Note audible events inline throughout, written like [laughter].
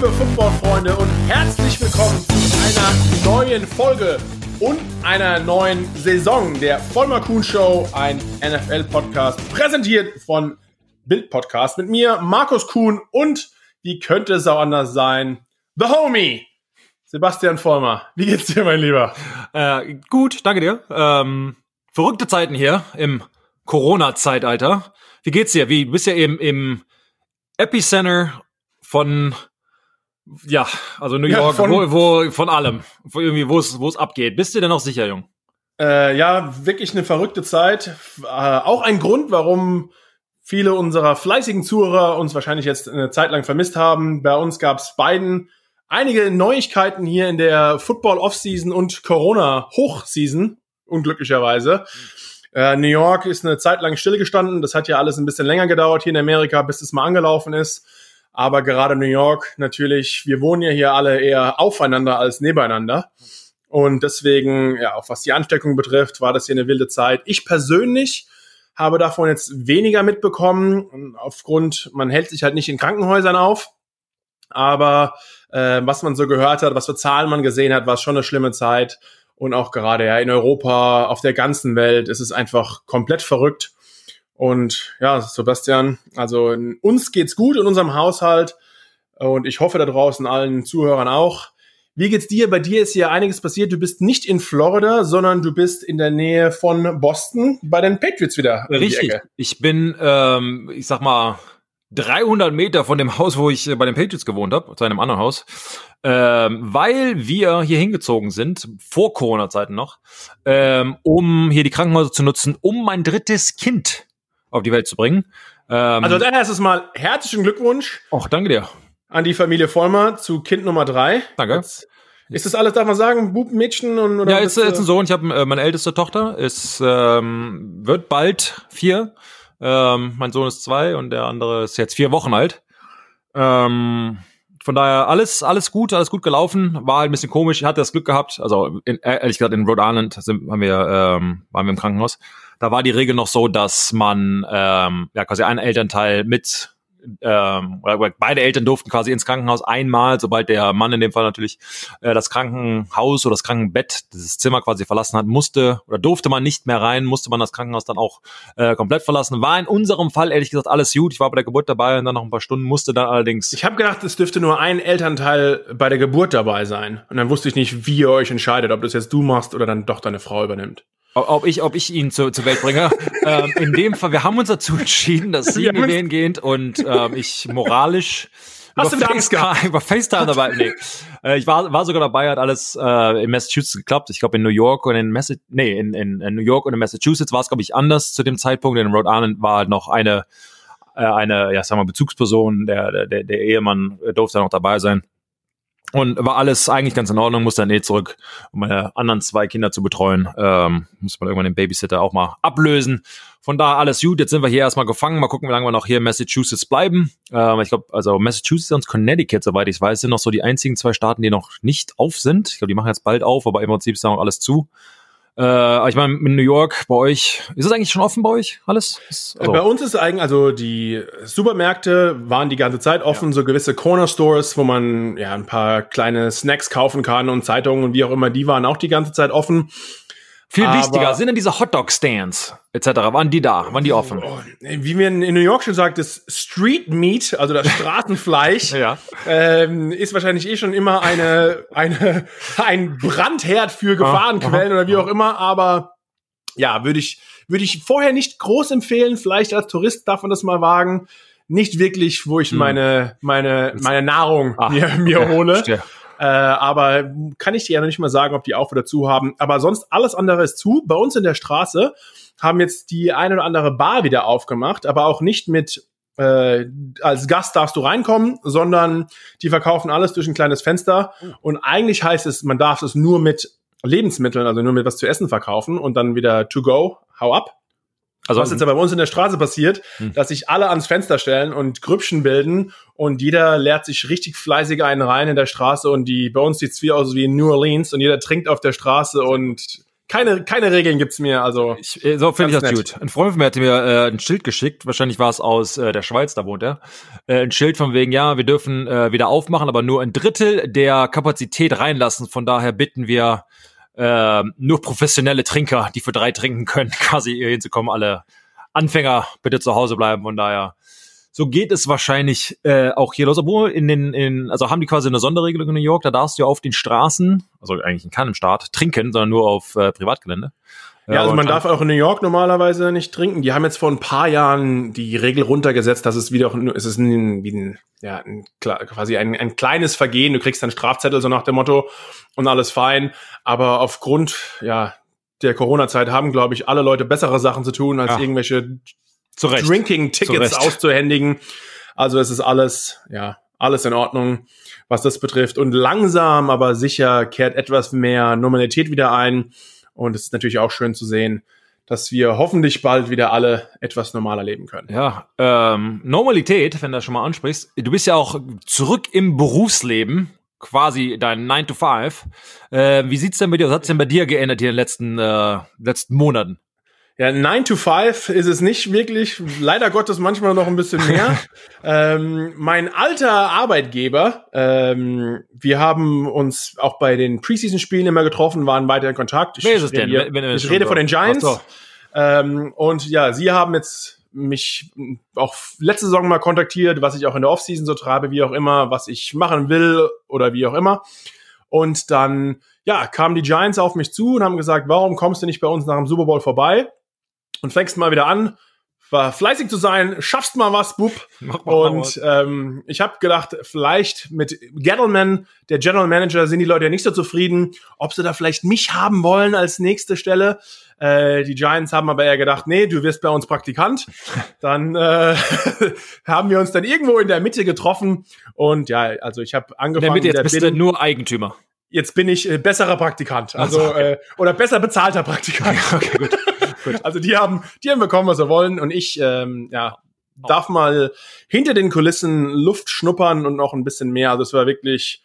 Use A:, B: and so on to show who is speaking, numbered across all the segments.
A: liebe Footballfreunde, und herzlich willkommen zu einer neuen Folge und einer neuen Saison der Vollmer Kuhn Show, ein NFL-Podcast, präsentiert von Bild Podcast mit mir, Markus Kuhn und wie könnte es auch anders sein, The Homie, Sebastian Vollmer. Wie geht's dir, mein Lieber?
B: Äh, gut, danke dir. Ähm, verrückte Zeiten hier im Corona-Zeitalter. Wie geht's dir? Wie, du bist ja eben im Epicenter von ja, also New York, ja, von, wo, wo, von allem, wo irgendwie, wo es, wo es abgeht. Bist du denn noch sicher, Jung?
A: Äh, ja, wirklich eine verrückte Zeit. Äh, auch ein Grund, warum viele unserer fleißigen Zuhörer uns wahrscheinlich jetzt eine Zeit lang vermisst haben. Bei uns gab es beiden einige Neuigkeiten hier in der Football Offseason und Corona Hochseason, unglücklicherweise. Äh, New York ist eine Zeit lang stillgestanden. Das hat ja alles ein bisschen länger gedauert hier in Amerika, bis es mal angelaufen ist. Aber gerade New York natürlich, wir wohnen ja hier alle eher aufeinander als nebeneinander. Und deswegen, ja, auch was die Ansteckung betrifft, war das hier eine wilde Zeit. Ich persönlich habe davon jetzt weniger mitbekommen, aufgrund, man hält sich halt nicht in Krankenhäusern auf. Aber äh, was man so gehört hat, was für Zahlen man gesehen hat, war schon eine schlimme Zeit. Und auch gerade ja in Europa, auf der ganzen Welt ist es einfach komplett verrückt. Und ja, Sebastian, also uns geht's gut in unserem Haushalt und ich hoffe da draußen allen Zuhörern auch. Wie geht's dir? Bei dir ist hier einiges passiert. Du bist nicht in Florida, sondern du bist in der Nähe von Boston bei den Patriots wieder.
B: Richtig. Ich bin, ähm, ich sag mal, 300 Meter von dem Haus, wo ich äh, bei den Patriots gewohnt habe, zu einem anderen Haus, ähm, weil wir hier hingezogen sind, vor Corona-Zeiten noch, ähm, um hier die Krankenhäuser zu nutzen, um mein drittes Kind auf die Welt zu bringen.
A: Ähm, also als erstes mal herzlichen Glückwunsch.
B: Och, danke dir.
A: An die Familie Vollmer zu Kind Nummer drei.
B: Danke. Jetzt,
A: ist das alles, darf man sagen, Bub, Mädchen und
B: oder? Ja, jetzt, jetzt ein Sohn. Ich habe äh, meine älteste Tochter, ist ähm, wird bald vier. Ähm, mein Sohn ist zwei und der andere ist jetzt vier Wochen alt. Ähm, von daher alles, alles gut, alles gut gelaufen. War halt ein bisschen komisch. Ich hatte das Glück gehabt. Also in, ehrlich gesagt in Rhode Island sind, haben wir, ähm, waren wir im Krankenhaus. Da war die Regel noch so, dass man ähm, ja quasi einen Elternteil mit ähm, oder beide Eltern durften quasi ins Krankenhaus einmal, sobald der Mann in dem Fall natürlich äh, das Krankenhaus oder das Krankenbett, dieses Zimmer quasi verlassen hat, musste oder durfte man nicht mehr rein, musste man das Krankenhaus dann auch äh, komplett verlassen. War in unserem Fall ehrlich gesagt alles gut. Ich war bei der Geburt dabei und dann noch ein paar Stunden musste dann allerdings.
A: Ich habe gedacht, es dürfte nur ein Elternteil bei der Geburt dabei sein. Und dann wusste ich nicht, wie ihr euch entscheidet, ob das jetzt du machst oder dann doch deine Frau übernimmt
B: ob ich, ob ich ihn zu, zur Welt bringe. [laughs] ähm, in dem Fall, wir haben uns dazu entschieden, dass sie in den gehen und ähm, ich moralisch
A: Hast über,
B: FaceTime, über FaceTime dabei. Nee. Äh, ich war, war sogar dabei, hat alles äh, in Massachusetts geklappt. Ich glaube in New York und in Massa nee, in, in, in New York und in Massachusetts war es, glaube ich, anders zu dem Zeitpunkt. In Rhode Island war halt noch eine, äh, eine, ja, sagen wir, Bezugsperson, der, der, der Ehemann durfte noch dabei sein. Und war alles eigentlich ganz in Ordnung, musste dann eh zurück, um meine anderen zwei Kinder zu betreuen. Ähm, muss man irgendwann den Babysitter auch mal ablösen. Von da alles gut. Jetzt sind wir hier erstmal gefangen. Mal gucken, wie lange wir noch hier in Massachusetts bleiben. Ähm, ich glaube, also Massachusetts und Connecticut, soweit ich weiß, sind noch so die einzigen zwei Staaten, die noch nicht auf sind. Ich glaube, die machen jetzt bald auf, aber im Prinzip ist da noch alles zu. Äh, ich meine, in New York, bei euch, ist es eigentlich schon offen bei euch alles?
A: Also. Bei uns ist eigentlich, also die Supermärkte waren die ganze Zeit offen, ja. so gewisse Corner Stores, wo man ja ein paar kleine Snacks kaufen kann und Zeitungen und wie auch immer, die waren auch die ganze Zeit offen.
B: Viel Aber wichtiger, sind denn diese Hotdog-Stands etc., waren die da, waren die offen? Oh,
A: wie man in New York schon sagt, das Street Meat, also das Straßenfleisch, [laughs]
B: ja.
A: ähm, ist wahrscheinlich eh schon immer eine, eine, ein Brandherd für Gefahrenquellen oder wie auch immer, aber ja, würde ich, würde ich vorher nicht groß empfehlen, vielleicht als Tourist darf man das mal wagen, nicht wirklich, wo ich hm. meine, meine, meine Nahrung Ach, mir, mir okay, hole. Verstehe. Äh, aber kann ich dir ja noch nicht mal sagen, ob die auf oder zu haben. Aber sonst alles andere ist zu. Bei uns in der Straße haben jetzt die eine oder andere Bar wieder aufgemacht, aber auch nicht mit äh, als Gast darfst du reinkommen, sondern die verkaufen alles durch ein kleines Fenster. Oh. Und eigentlich heißt es, man darf es nur mit Lebensmitteln, also nur mit was zu essen verkaufen und dann wieder to go, hau ab. Also was jetzt aber bei uns in der Straße passiert, hm. dass sich alle ans Fenster stellen und Grüppchen bilden und jeder leert sich richtig fleißig einen rein in der Straße und die bei uns sieht's wie aus wie in New Orleans und jeder trinkt auf der Straße und keine, keine Regeln gibt's mehr. Also
B: ich, äh, so finde ich das nett. gut. Ein Freund von mir hat mir äh, ein Schild geschickt. Wahrscheinlich war es aus äh, der Schweiz, da wohnt er. Äh, ein Schild von wegen, ja, wir dürfen äh, wieder aufmachen, aber nur ein Drittel der Kapazität reinlassen. Von daher bitten wir äh, nur professionelle Trinker, die für drei trinken können, [laughs] quasi hier hinzukommen. Alle Anfänger bitte zu Hause bleiben. Von daher so geht es wahrscheinlich äh, auch hier los. Obwohl in den, in, also haben die quasi eine Sonderregelung in New York, da darfst du auf den Straßen, also eigentlich in keinem Staat, trinken, sondern nur auf äh, Privatgelände.
A: Ja, also man darf auch in New York normalerweise nicht trinken. Die haben jetzt vor ein paar Jahren die Regel runtergesetzt, dass es wieder, es ist ein, wie ein, ja, ein, quasi ein, ein kleines Vergehen. Du kriegst dann Strafzettel so nach dem Motto und alles fein. Aber aufgrund, ja, der Corona-Zeit haben, glaube ich, alle Leute bessere Sachen zu tun, als ja. irgendwelche Drinking-Tickets auszuhändigen. Also es ist alles, ja, alles in Ordnung, was das betrifft. Und langsam, aber sicher kehrt etwas mehr Normalität wieder ein. Und es ist natürlich auch schön zu sehen, dass wir hoffentlich bald wieder alle etwas normaler leben können.
B: Ja, ähm, Normalität, wenn du das schon mal ansprichst. Du bist ja auch zurück im Berufsleben, quasi dein 9 to 5. Äh, wie sieht's denn bei dir, was hat's denn bei dir geändert hier in den letzten, äh, letzten Monaten?
A: Ja, 9 to 5 ist es nicht wirklich. Leider Gottes manchmal noch ein bisschen mehr. [laughs] ähm, mein alter Arbeitgeber, ähm, wir haben uns auch bei den Preseason-Spielen immer getroffen, waren weiter in Kontakt.
B: Ich Wer ist es denn?
A: Hier, ich rede von den Giants. So. Ähm, und ja, sie haben jetzt mich auch letzte Saison mal kontaktiert, was ich auch in der Offseason so treibe, wie auch immer, was ich machen will oder wie auch immer. Und dann, ja, kamen die Giants auf mich zu und haben gesagt, warum kommst du nicht bei uns nach dem Super Bowl vorbei? Und fängst mal wieder an, war fleißig zu sein, schaffst mal was, Bub. [laughs] Mach mal und was. Ähm, ich habe gedacht, vielleicht mit Gettleman, der General Manager, sind die Leute ja nicht so zufrieden, ob sie da vielleicht mich haben wollen als nächste Stelle. Äh, die Giants haben aber eher gedacht, nee, du wirst bei uns Praktikant. [laughs] Dann äh, [laughs] haben wir uns dann irgendwo in der Mitte getroffen und ja, also ich habe angefangen. In der
B: Mitte, jetzt bist du nur Eigentümer.
A: Jetzt bin ich äh, besserer Praktikant, also, also okay. äh, oder besser bezahlter Praktikant. Okay, gut. Gut. [laughs] Also die haben, die haben bekommen, was sie wollen und ich, ähm, ja, darf mal hinter den Kulissen Luft schnuppern und noch ein bisschen mehr. Also es war wirklich,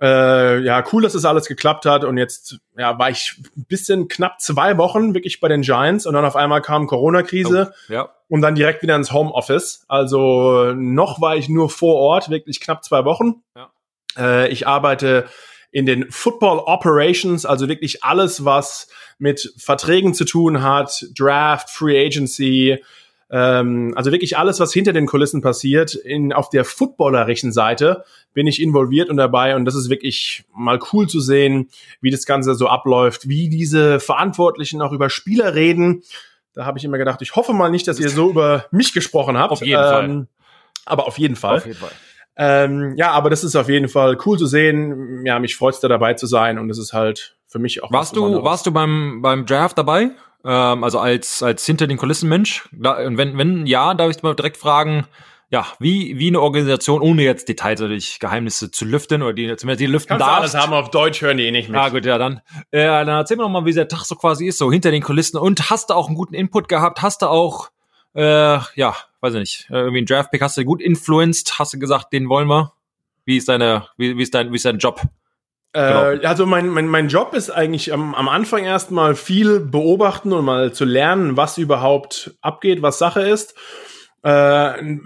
A: äh, ja, cool, dass es das alles geklappt hat. Und jetzt, ja, war ich ein bisschen knapp zwei Wochen wirklich bei den Giants und dann auf einmal kam Corona-Krise oh, ja. und dann direkt wieder ins Homeoffice. Also noch war ich nur vor Ort, wirklich knapp zwei Wochen. Ja. Äh, ich arbeite in den Football Operations, also wirklich alles, was mit Verträgen zu tun hat, Draft, Free Agency, ähm, also wirklich alles, was hinter den Kulissen passiert. In, auf der footballerischen Seite bin ich involviert und dabei und das ist wirklich mal cool zu sehen, wie das Ganze so abläuft, wie diese Verantwortlichen auch über Spieler reden. Da habe ich immer gedacht, ich hoffe mal nicht, dass ihr so über mich gesprochen habt.
B: Auf jeden ähm, Fall.
A: Aber auf jeden Fall.
B: Auf jeden Fall.
A: Ähm, ja, aber das ist auf jeden Fall cool zu sehen. Ja, mich freut's da dabei zu sein und es ist halt für mich auch.
B: Warst du, warst du beim, beim Draft dabei? Ähm, also als, als hinter den Kulissen Mensch? Und wenn, wenn ja, darf ich mal direkt fragen, ja, wie, wie eine Organisation, ohne jetzt Details natürlich Geheimnisse zu lüften oder die zumindest die lüften
A: Kannst darfst. alles haben auf Deutsch, hören die eh nicht
B: mit. Ja, gut, ja, dann, äh, dann erzähl mir noch mal, wie der Tag so quasi ist, so hinter den Kulissen. Und hast du auch einen guten Input gehabt? Hast du auch, äh, ja, weiß ich nicht, äh, irgendwie ein Draftpick hast du gut influenced, hast du gesagt, den wollen wir? Wie ist deine, wie, wie ist dein, wie ist dein Job?
A: Äh, genau. also mein, mein, mein Job ist eigentlich am, am Anfang erstmal viel beobachten und mal zu lernen, was überhaupt abgeht, was Sache ist. Äh,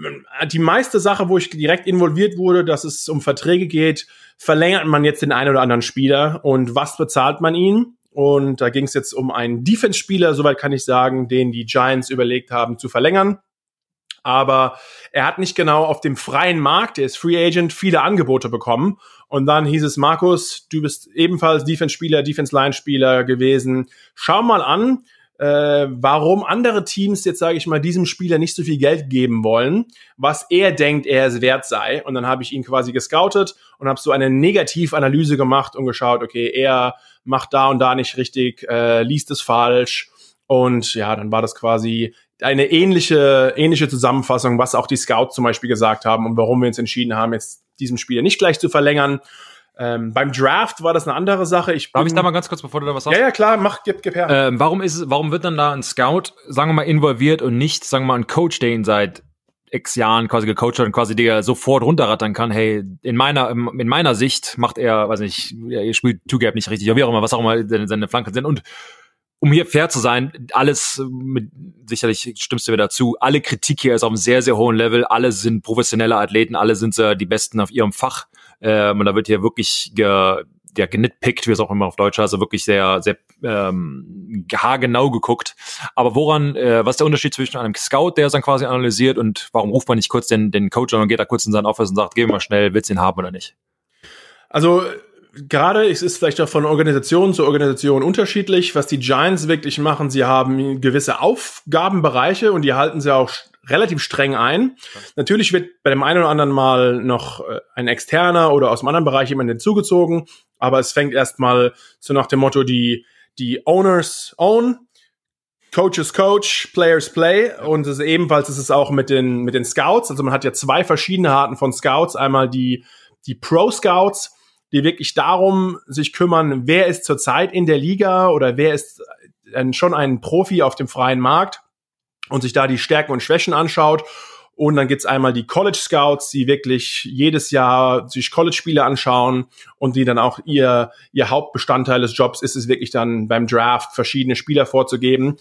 A: die meiste Sache, wo ich direkt involviert wurde, dass es um Verträge geht, verlängert man jetzt den einen oder anderen Spieler und was bezahlt man ihn? Und da ging es jetzt um einen Defense-Spieler, soweit kann ich sagen, den die Giants überlegt haben zu verlängern aber er hat nicht genau auf dem freien Markt, der ist Free Agent, viele Angebote bekommen. Und dann hieß es, Markus, du bist ebenfalls Defense-Spieler, Defense-Line-Spieler gewesen. Schau mal an, äh, warum andere Teams jetzt, sage ich mal, diesem Spieler nicht so viel Geld geben wollen, was er denkt, er es wert sei. Und dann habe ich ihn quasi gescoutet und habe so eine Negativanalyse gemacht und geschaut, okay, er macht da und da nicht richtig, äh, liest es falsch. Und ja, dann war das quasi eine ähnliche, ähnliche Zusammenfassung, was auch die Scouts zum Beispiel gesagt haben und warum wir uns entschieden haben, jetzt diesen Spieler nicht gleich zu verlängern. Ähm, beim Draft war das eine andere Sache. Ich
B: Darf ich da mal ganz kurz, bevor du da was
A: sagst? Ja, ja, klar, mach, gib, gib her.
B: Ähm, warum ist warum wird dann da ein Scout, sagen wir mal, involviert und nicht, sagen wir mal, ein Coach, der ihn seit x Jahren quasi gecoacht hat und quasi der sofort runterrattern kann, hey, in meiner, in meiner Sicht macht er, weiß nicht, er spielt Two-Gap nicht richtig, oder wie auch immer, was auch immer seine, seine Flanken sind und um hier fair zu sein, alles mit, sicherlich stimmst du mir dazu, alle Kritik hier ist auf einem sehr, sehr hohen Level, alle sind professionelle Athleten, alle sind äh, die Besten auf ihrem Fach. Ähm, und da wird hier wirklich ge, ja, genitpickt, wie es auch immer auf Deutsch heißt, also wirklich sehr, sehr ähm, haargenau geguckt. Aber woran, äh, was ist der Unterschied zwischen einem Scout, der es dann quasi analysiert und warum ruft man nicht kurz den, den Coach an und geht da kurz in sein Office und sagt, geh mal schnell, willst du ihn haben oder nicht?
A: Also gerade es ist vielleicht auch von Organisation zu Organisation unterschiedlich, was die Giants wirklich machen. Sie haben gewisse Aufgabenbereiche und die halten sie auch relativ streng ein. Natürlich wird bei dem einen oder anderen Mal noch äh, ein externer oder aus einem anderen Bereich jemand hinzugezogen, aber es fängt erstmal so nach dem Motto, die, die Owners own, Coaches coach, Players play und es ist ebenfalls ist es auch mit den, mit den Scouts. Also man hat ja zwei verschiedene Arten von Scouts. Einmal die, die Pro Scouts, die wirklich darum sich kümmern, wer ist zurzeit in der Liga oder wer ist schon ein Profi auf dem freien Markt und sich da die Stärken und Schwächen anschaut. Und dann gibt's einmal die College Scouts, die wirklich jedes Jahr sich College-Spiele anschauen und die dann auch ihr, ihr Hauptbestandteil des Jobs ist es wirklich dann beim Draft verschiedene Spieler vorzugeben.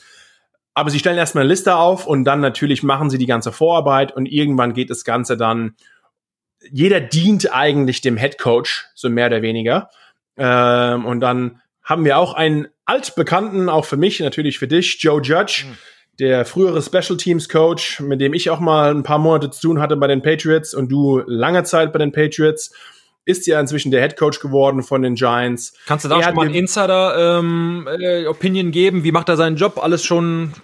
A: Aber sie stellen erstmal eine Liste auf und dann natürlich machen sie die ganze Vorarbeit und irgendwann geht das Ganze dann, jeder dient eigentlich dem Head Coach, so mehr oder weniger. Ähm, und dann haben wir auch einen altbekannten, auch für mich, natürlich für dich, Joe Judge. Mhm der frühere Special Teams Coach, mit dem ich auch mal ein paar Monate zu tun hatte bei den Patriots und du lange Zeit bei den Patriots, ist ja inzwischen der Head Coach geworden von den Giants.
B: Kannst du da er schon mal ein Insider ähm, äh, Opinion geben? Wie macht er seinen Job? Alles schon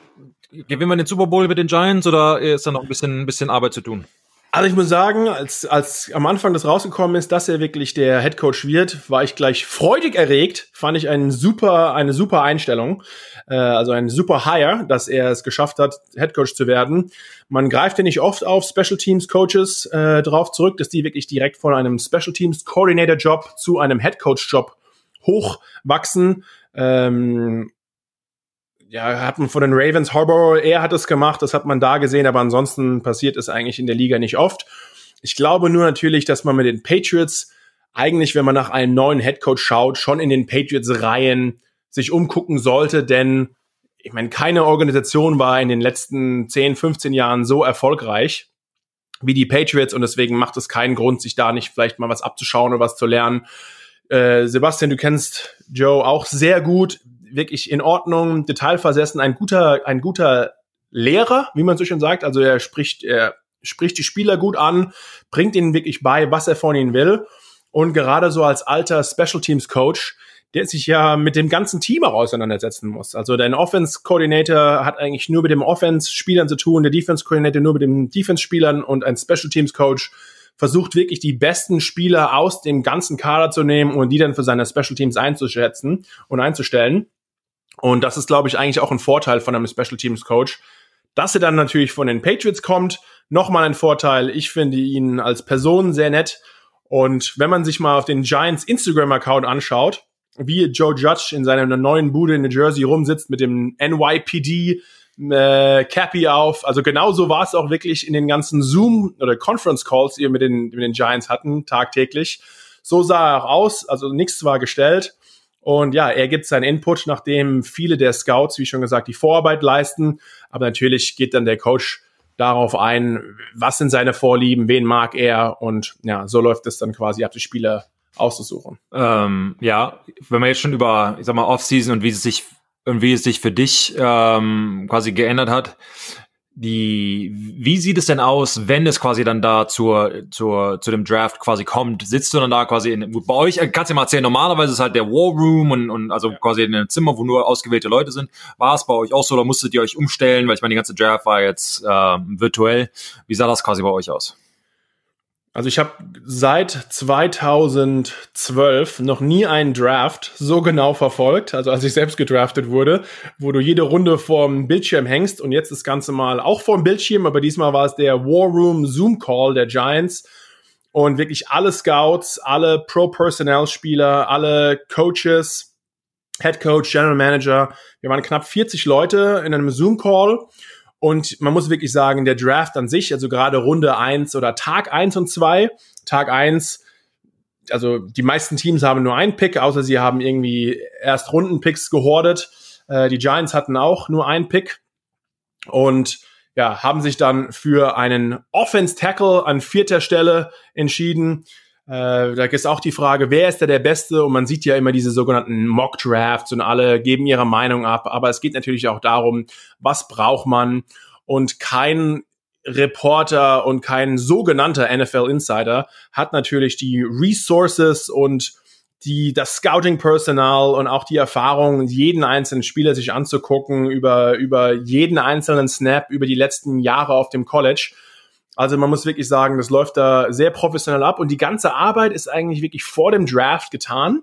B: gewinnen wir den Super Bowl mit den Giants oder ist da noch ein bisschen, ein bisschen Arbeit zu tun?
A: Also ich muss sagen, als, als am Anfang das rausgekommen ist, dass er wirklich der Head Coach wird, war ich gleich freudig erregt. Fand ich einen super, eine super Einstellung, äh, also ein super Hire, dass er es geschafft hat, Head Coach zu werden. Man greift ja nicht oft auf Special Teams Coaches äh, drauf zurück, dass die wirklich direkt von einem Special Teams Coordinator Job zu einem Head Coach Job hochwachsen. Ähm, ja, hat man von den Ravens, Harbour, er hat es gemacht, das hat man da gesehen, aber ansonsten passiert es eigentlich in der Liga nicht oft. Ich glaube nur natürlich, dass man mit den Patriots eigentlich, wenn man nach einem neuen Headcoach schaut, schon in den Patriots-Reihen sich umgucken sollte, denn ich meine, keine Organisation war in den letzten 10, 15 Jahren so erfolgreich wie die Patriots und deswegen macht es keinen Grund, sich da nicht vielleicht mal was abzuschauen oder was zu lernen. Äh, Sebastian, du kennst Joe auch sehr gut wirklich in Ordnung, detailversessen, ein guter, ein guter Lehrer, wie man so schön sagt. Also er spricht, er spricht die Spieler gut an, bringt ihnen wirklich bei, was er von ihnen will. Und gerade so als alter Special Teams Coach, der sich ja mit dem ganzen Team auch auseinandersetzen muss. Also dein Offense Coordinator hat eigentlich nur mit dem Offense Spielern zu tun, der Defense Coordinator nur mit den Defense Spielern und ein Special Teams Coach versucht wirklich die besten Spieler aus dem ganzen Kader zu nehmen und die dann für seine Special Teams einzuschätzen und einzustellen. Und das ist, glaube ich, eigentlich auch ein Vorteil von einem Special Teams Coach. Dass er dann natürlich von den Patriots kommt, nochmal ein Vorteil. Ich finde ihn als Person sehr nett. Und wenn man sich mal auf den Giants Instagram-Account anschaut, wie Joe Judge in seiner neuen Bude in New Jersey rumsitzt mit dem NYPD äh, Cappy auf. Also genauso war es auch wirklich in den ganzen Zoom oder Conference Calls, die wir mit den, mit den Giants hatten, tagtäglich. So sah er auch aus. Also nichts war gestellt. Und ja, er gibt seinen Input, nachdem viele der Scouts, wie schon gesagt, die Vorarbeit leisten. Aber natürlich geht dann der Coach darauf ein, was sind seine Vorlieben, wen mag er. Und ja, so läuft es dann quasi ab, die Spieler auszusuchen.
B: Ähm, ja, wenn man jetzt schon über, ich sag mal, Offseason und wie es sich und wie es sich für dich ähm, quasi geändert hat, die, wie sieht es denn aus, wenn es quasi dann da zur, zur, zu dem Draft quasi kommt? Sitzt du dann da quasi in, bei euch, äh, kannst du mal erzählen, normalerweise ist halt der War Room und, und also ja. quasi in einem Zimmer, wo nur ausgewählte Leute sind. War es bei euch auch so oder musstet ihr euch umstellen? Weil ich meine, die ganze Draft war jetzt äh, virtuell. Wie sah das quasi bei euch aus?
A: Also ich habe seit 2012 noch nie einen Draft so genau verfolgt, also als ich selbst gedraftet wurde, wo du jede Runde vorm Bildschirm hängst und jetzt das Ganze mal auch vorm Bildschirm, aber diesmal war es der War Room Zoom Call der Giants und wirklich alle Scouts, alle Pro-Personnel-Spieler, alle Coaches, Head Coach, General Manager, wir waren knapp 40 Leute in einem Zoom Call und man muss wirklich sagen, der Draft an sich, also gerade Runde eins oder Tag eins und zwei, Tag eins, also die meisten Teams haben nur einen Pick, außer sie haben irgendwie erst Rundenpicks gehordet. Äh, die Giants hatten auch nur einen Pick und ja, haben sich dann für einen Offense Tackle an vierter Stelle entschieden. Äh, da ist auch die Frage, wer ist da der Beste? Und man sieht ja immer diese sogenannten Mock Drafts und alle geben ihre Meinung ab. Aber es geht natürlich auch darum, was braucht man? Und kein Reporter und kein sogenannter NFL Insider hat natürlich die Resources und die, das Scouting-Personal und auch die Erfahrung, jeden einzelnen Spieler sich anzugucken, über, über jeden einzelnen Snap, über die letzten Jahre auf dem College. Also man muss wirklich sagen, das läuft da sehr professionell ab und die ganze Arbeit ist eigentlich wirklich vor dem Draft getan.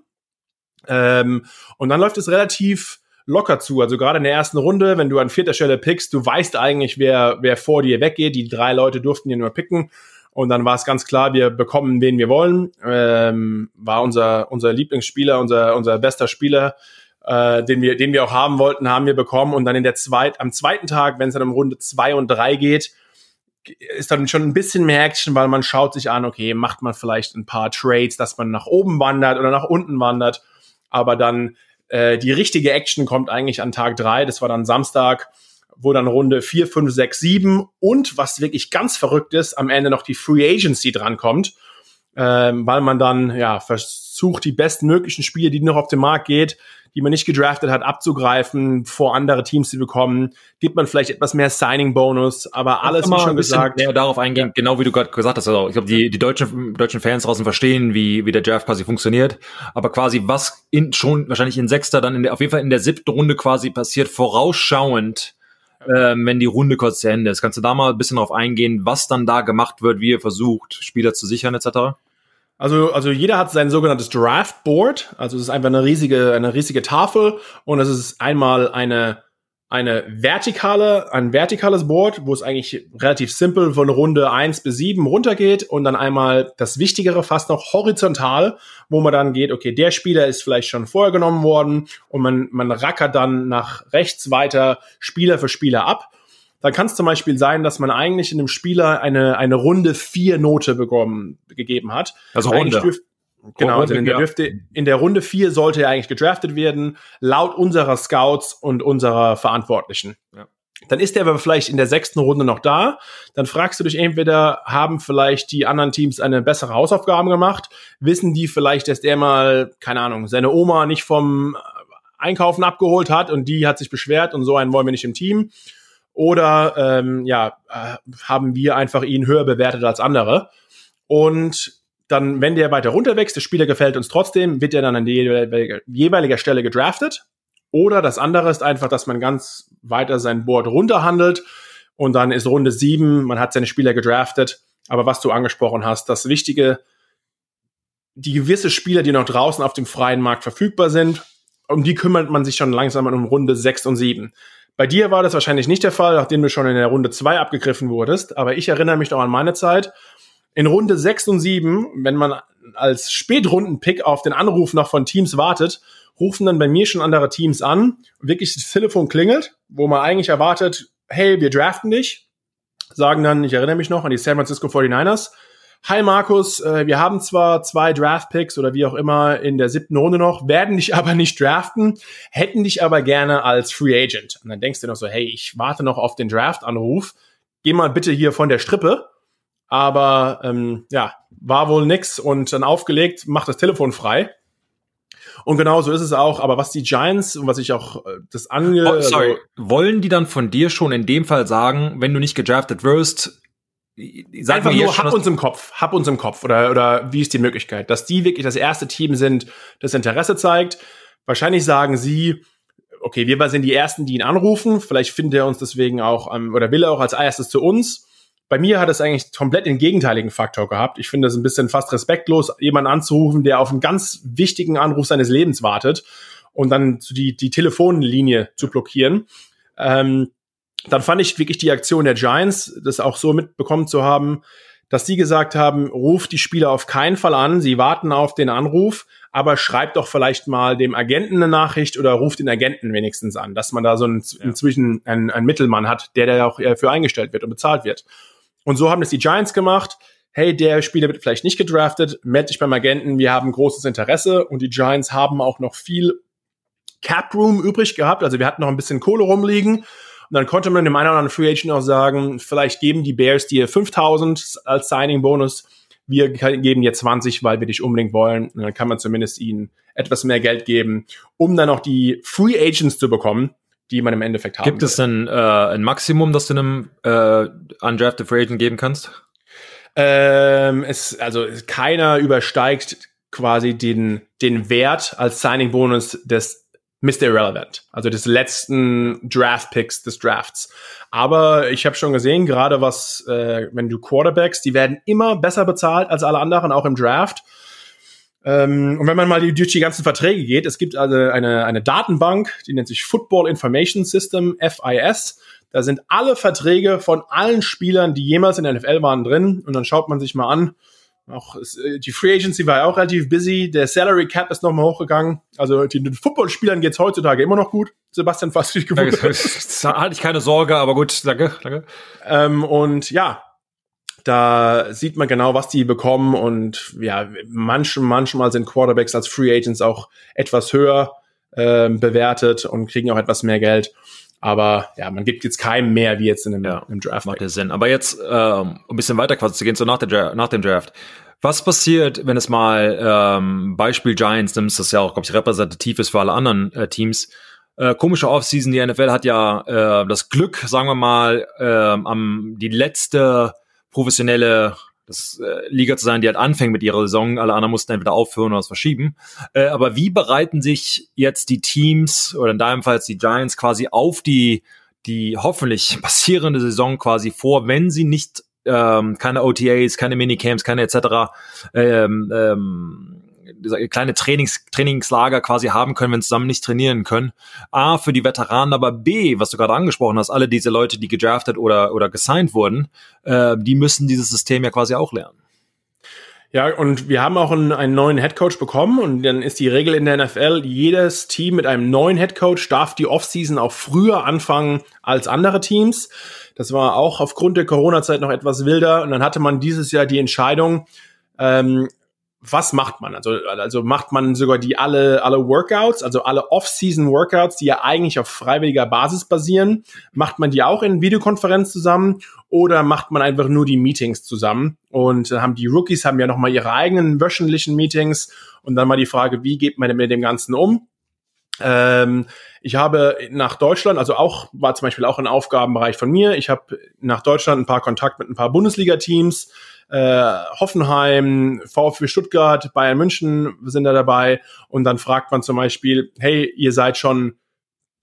A: Ähm, und dann läuft es relativ locker zu. Also gerade in der ersten Runde, wenn du an vierter Stelle pickst, du weißt eigentlich, wer, wer vor dir weggeht. Die drei Leute durften dir nur picken. Und dann war es ganz klar, wir bekommen, wen wir wollen. Ähm, war unser, unser Lieblingsspieler, unser, unser bester Spieler, äh, den, wir, den wir auch haben wollten, haben wir bekommen. Und dann in der zweit, am zweiten Tag, wenn es dann um Runde zwei und drei geht, ist dann schon ein bisschen mehr Action, weil man schaut sich an, okay, macht man vielleicht ein paar Trades, dass man nach oben wandert oder nach unten wandert. Aber dann äh, die richtige Action kommt eigentlich an Tag drei. Das war dann Samstag wo dann Runde 4, 5, 6, 7 und was wirklich ganz verrückt ist, am Ende noch die Free Agency drankommt, ähm, weil man dann ja versucht, die besten möglichen Spiele, die noch auf den Markt geht, die man nicht gedraftet hat, abzugreifen, vor andere Teams zu bekommen, gibt man vielleicht etwas mehr Signing-Bonus, aber alles, wie schon gesagt.
B: Näher darauf eingehen, ja. genau wie du gerade gesagt hast. Also ich glaube, die, die deutschen, deutschen Fans draußen verstehen, wie, wie der Draft quasi funktioniert. Aber quasi, was in, schon wahrscheinlich in Sechster, dann in der, auf jeden Fall in der siebten Runde quasi passiert, vorausschauend ähm, wenn die Runde kurz zu Ende ist. Kannst du da mal ein bisschen drauf eingehen, was dann da gemacht wird, wie ihr versucht, Spieler zu sichern etc.?
A: Also, also jeder hat sein sogenanntes Draft Board. Also es ist einfach eine riesige, eine riesige Tafel und es ist einmal eine eine vertikale, ein vertikales Board, wo es eigentlich relativ simpel von Runde eins bis sieben runtergeht und dann einmal das Wichtigere fast noch horizontal, wo man dann geht, okay, der Spieler ist vielleicht schon vorher genommen worden und man, man rackert dann nach rechts weiter Spieler für Spieler ab. Dann kann es zum Beispiel sein, dass man eigentlich in dem Spieler eine, eine Runde vier Note bekommen, gegeben hat.
B: Also Runde.
A: Genau, also in der, dürfte, in der Runde vier sollte er eigentlich gedraftet werden, laut unserer Scouts und unserer Verantwortlichen. Ja. Dann ist er aber vielleicht in der sechsten Runde noch da. Dann fragst du dich entweder, haben vielleicht die anderen Teams eine bessere Hausaufgaben gemacht? Wissen die vielleicht, dass der mal, keine Ahnung, seine Oma nicht vom Einkaufen abgeholt hat und die hat sich beschwert und so einen wollen wir nicht im Team? Oder ähm, ja, äh, haben wir einfach ihn höher bewertet als andere? Und dann, wenn der weiter runterwächst, der Spieler gefällt uns trotzdem, wird er dann an die jeweilige Stelle gedraftet. Oder das andere ist einfach, dass man ganz weiter sein Board runterhandelt und dann ist Runde sieben, man hat seine Spieler gedraftet. Aber was du angesprochen hast, das Wichtige, die gewisse Spieler, die noch draußen auf dem freien Markt verfügbar sind, um die kümmert man sich schon langsam um Runde sechs und sieben. Bei dir war das wahrscheinlich nicht der Fall, nachdem du schon in der Runde zwei abgegriffen wurdest. Aber ich erinnere mich noch an meine Zeit. In Runde 6 und 7, wenn man als Spätrunden-Pick auf den Anruf noch von Teams wartet, rufen dann bei mir schon andere Teams an, wirklich das Telefon klingelt, wo man eigentlich erwartet, hey, wir draften dich, sagen dann, ich erinnere mich noch an die San Francisco 49ers, Hi Markus, äh, wir haben zwar zwei Draft-Picks oder wie auch immer in der siebten Runde noch, werden dich [laughs] aber nicht draften, hätten dich aber gerne als Free Agent. Und dann denkst du noch so, hey, ich warte noch auf den Draft-Anruf, geh mal bitte hier von der Strippe aber ähm, ja, war wohl nix und dann aufgelegt, macht das Telefon frei. Und genau so ist es auch. Aber was die Giants und was ich auch äh, das ange... Oh,
B: sorry, also, wollen die dann von dir schon in dem Fall sagen, wenn du nicht gedraftet wirst,
A: Sag einfach nur, hab uns im Kopf, hab uns im Kopf oder, oder wie ist die Möglichkeit, dass die wirklich das erste Team sind, das Interesse zeigt. Wahrscheinlich sagen sie, okay, wir sind die Ersten, die ihn anrufen. Vielleicht findet er uns deswegen auch, oder will er auch als erstes zu uns. Bei mir hat es eigentlich komplett den gegenteiligen Faktor gehabt. Ich finde es ein bisschen fast respektlos, jemanden anzurufen, der auf einen ganz wichtigen Anruf seines Lebens wartet und dann die, die Telefonlinie zu blockieren. Ähm, dann fand ich wirklich die Aktion der Giants, das auch so mitbekommen zu haben, dass die gesagt haben, ruft die Spieler auf keinen Fall an, sie warten auf den Anruf, aber schreibt doch vielleicht mal dem Agenten eine Nachricht oder ruft den Agenten wenigstens an, dass man da so einen, ja. inzwischen einen, einen Mittelmann hat, der da auch für eingestellt wird und bezahlt wird. Und so haben es die Giants gemacht. Hey, der Spieler wird vielleicht nicht gedraftet, melde dich beim Agenten, wir haben großes Interesse und die Giants haben auch noch viel Cap Room übrig gehabt. Also wir hatten noch ein bisschen Kohle rumliegen. Und dann konnte man dem einen oder anderen Free Agent auch sagen, vielleicht geben die Bears dir 5000 als Signing Bonus. Wir geben dir 20, weil wir dich unbedingt wollen. Und dann kann man zumindest ihnen etwas mehr Geld geben, um dann auch die Free Agents zu bekommen, die man im Endeffekt haben
B: Gibt will. es denn äh, ein Maximum, das du einem äh, undrafted Free Agent geben kannst?
A: Ähm, es, also keiner übersteigt quasi den, den Wert als Signing-Bonus des Mr. Irrelevant, also des letzten Draft-Picks des Drafts. Aber ich habe schon gesehen, gerade was, äh, wenn du Quarterbacks, die werden immer besser bezahlt als alle anderen, auch im Draft. Ähm, und wenn man mal durch die ganzen Verträge geht, es gibt also eine, eine Datenbank, die nennt sich Football Information System, FIS. Da sind alle Verträge von allen Spielern, die jemals in der NFL waren, drin. Und dann schaut man sich mal an. Auch äh, die Free Agency war ja auch relativ busy. Der Salary Cap ist nochmal hochgegangen. Also den Footballspielern geht's heutzutage immer noch gut. Sebastian, fast dich gewundert. [laughs]
B: Da hatte ich keine Sorge, aber gut, danke, danke.
A: Ähm, und ja, da sieht man genau, was die bekommen und ja, manchmal, manchmal sind Quarterbacks als Free Agents auch etwas höher äh, bewertet und kriegen auch etwas mehr Geld. Aber ja, man gibt jetzt keinem mehr wie jetzt in einem, ja, im Draft.
B: Macht ja Sinn. Aber jetzt, ähm, ein bisschen weiter quasi zu gehen, so nach, der, nach dem Draft. Was passiert, wenn es mal ähm, Beispiel Giants nimmst, das ja auch, glaube ich, repräsentativ ist für alle anderen äh, Teams? Äh, komische Offseason, die NFL hat ja äh, das Glück, sagen wir mal, äh, am die letzte professionelle das äh, Liga zu sein, die halt anfängt mit ihrer Saison. Alle anderen mussten entweder aufhören oder es verschieben. Äh, aber wie bereiten sich jetzt die Teams oder in deinem Fall die Giants quasi auf die die hoffentlich [laughs] passierende Saison quasi vor, wenn sie nicht ähm, keine OTAs, keine Minicamps, keine etc. Ähm, ähm, kleine Trainings, Trainingslager quasi haben können, wenn zusammen nicht trainieren können. A, für die Veteranen, aber B, was du gerade angesprochen hast, alle diese Leute, die gedraftet oder, oder gesigned wurden, äh, die müssen dieses System ja quasi auch lernen.
A: Ja, und wir haben auch einen, einen neuen Headcoach bekommen und dann ist die Regel in der NFL, jedes Team mit einem neuen Headcoach darf die Offseason auch früher anfangen als andere Teams. Das war auch aufgrund der Corona-Zeit noch etwas wilder und dann hatte man dieses Jahr die Entscheidung, ähm, was macht man? Also, also macht man sogar die alle, alle Workouts, also alle Off-Season-Workouts, die ja eigentlich auf freiwilliger Basis basieren, macht man die auch in Videokonferenz zusammen oder macht man einfach nur die Meetings zusammen? Und dann haben die Rookies haben ja nochmal ihre eigenen wöchentlichen Meetings und dann mal die Frage, wie geht man mit dem Ganzen um? Ähm, ich habe nach Deutschland, also auch war zum Beispiel auch ein Aufgabenbereich von mir. Ich habe nach Deutschland ein paar Kontakt mit ein paar Bundesliga-Teams äh, Hoffenheim, VfB Stuttgart, Bayern München sind da dabei und dann fragt man zum Beispiel, hey, ihr seid schon,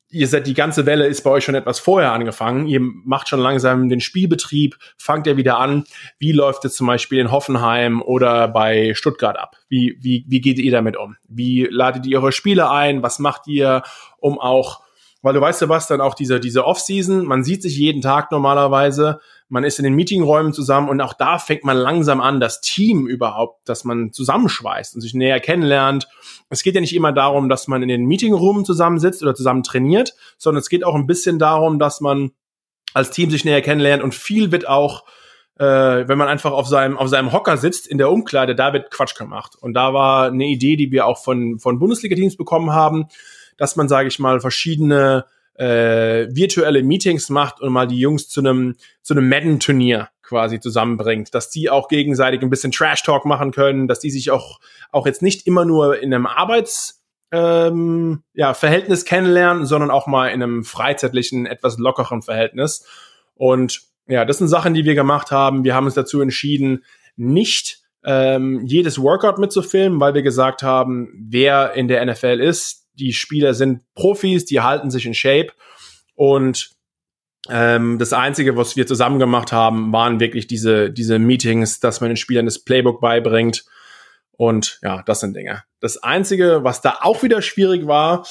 A: ihr seid, die ganze Welle ist bei euch schon etwas vorher angefangen, ihr macht schon langsam den Spielbetrieb, fangt ihr wieder an, wie läuft es zum Beispiel in Hoffenheim oder bei Stuttgart ab? Wie, wie, wie geht ihr damit um? Wie ladet ihr eure Spiele ein? Was macht ihr, um auch weil du weißt ja was, dann auch diese, diese Off-Season, man sieht sich jeden Tag normalerweise, man ist in den Meetingräumen zusammen und auch da fängt man langsam an, das Team überhaupt, dass man zusammenschweißt und sich näher kennenlernt. Es geht ja nicht immer darum, dass man in den Meetingräumen zusammensitzt oder zusammen trainiert, sondern es geht auch ein bisschen darum, dass man als Team sich näher kennenlernt und viel wird auch äh, wenn man einfach auf seinem, auf seinem Hocker sitzt in der Umkleide, da wird Quatsch gemacht. Und da war eine Idee, die wir auch von, von Bundesliga-Teams bekommen haben, dass man, sage ich mal, verschiedene äh, virtuelle Meetings macht und mal die Jungs zu einem zu einem Madden-Turnier quasi zusammenbringt, dass die auch gegenseitig ein bisschen Trash-Talk machen können, dass die sich auch auch jetzt nicht immer nur in einem Arbeits ähm, ja, Verhältnis kennenlernen, sondern auch mal in einem freizeitlichen, etwas lockeren Verhältnis. Und ja, das sind Sachen, die wir gemacht haben. Wir haben uns dazu entschieden, nicht ähm, jedes Workout mitzufilmen, weil wir gesagt haben, wer in der NFL ist, die Spieler sind Profis, die halten sich in Shape und ähm, das Einzige, was wir zusammen gemacht haben, waren wirklich diese, diese Meetings, dass man den Spielern das Playbook beibringt. Und ja, das sind Dinge. Das Einzige, was da auch wieder schwierig war,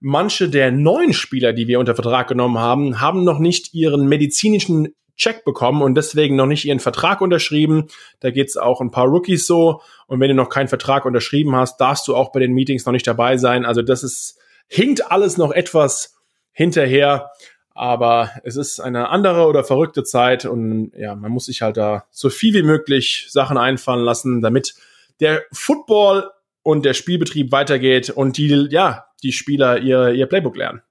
A: manche der neuen Spieler, die wir unter Vertrag genommen haben, haben noch nicht ihren medizinischen Check bekommen und deswegen noch nicht ihren Vertrag unterschrieben. Da geht's auch ein paar Rookies so. Und wenn du noch keinen Vertrag unterschrieben hast, darfst du auch bei den Meetings noch nicht dabei sein. Also das ist, hinkt alles noch etwas hinterher. Aber es ist eine andere oder verrückte Zeit und ja, man muss sich halt da so viel wie möglich Sachen einfallen lassen, damit der Football und der Spielbetrieb weitergeht und die, ja, die Spieler ihr, ihr Playbook lernen.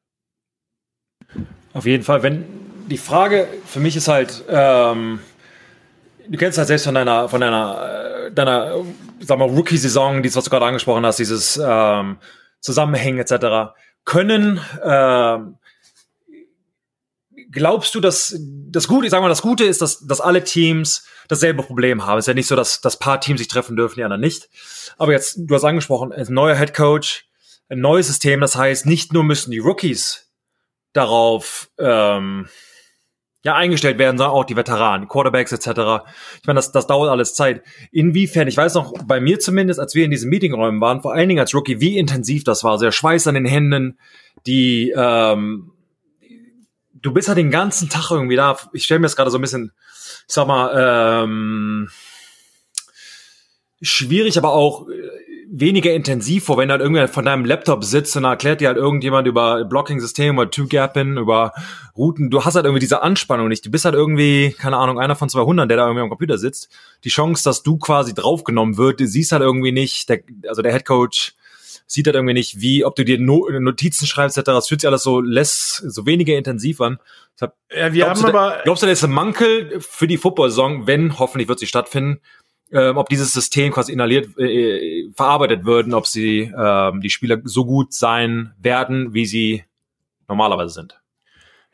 B: Auf jeden Fall. Wenn die Frage für mich ist halt, ähm, du kennst halt selbst von deiner, von deiner, äh, deiner, sag mal, Rookie-Saison, dieses, was du gerade angesprochen hast, dieses ähm, Zusammenhängen etc. Können ähm, glaubst du, dass das Gute, ich sag mal, das Gute ist, dass, dass alle Teams dasselbe Problem haben. Es ist ja nicht so, dass, dass paar Teams sich treffen dürfen, die anderen nicht. Aber jetzt, du hast angesprochen, ein neuer Head Coach, ein neues System. Das heißt, nicht nur müssen die Rookies darauf ähm, ja eingestellt werden, sondern auch die Veteranen, Quarterbacks etc. Ich meine, das, das dauert alles Zeit. Inwiefern, ich weiß noch, bei mir zumindest, als wir in diesen Meetingräumen waren, vor allen Dingen als Rookie, wie intensiv das war. Sehr Schweiß an den Händen, die ähm, du bist halt den ganzen Tag irgendwie da. Ich stelle mir das gerade so ein bisschen, sag mal, ähm, schwierig, aber auch äh, weniger intensiv vor, wenn halt irgendwer von deinem Laptop sitzt und dann erklärt dir halt irgendjemand über Blocking-System oder Two-Gapping, über Routen. Du hast halt irgendwie diese Anspannung nicht. Du bist halt irgendwie, keine Ahnung, einer von 200, der da irgendwie am Computer sitzt. Die Chance, dass du quasi draufgenommen wird, du siehst halt irgendwie nicht. Der, also der Headcoach sieht halt irgendwie nicht, wie, ob du dir no Notizen schreibst, etc. Das fühlt sich alles so less, so weniger intensiv an.
A: Deshalb, ja, wir haben aber,
B: glaubst du, das ist ein Mankel für die Football-Saison, wenn, hoffentlich wird sie stattfinden, ähm, ob dieses System quasi inhaliert, äh, verarbeitet würden, ob sie ähm, die Spieler so gut sein werden, wie sie normalerweise sind.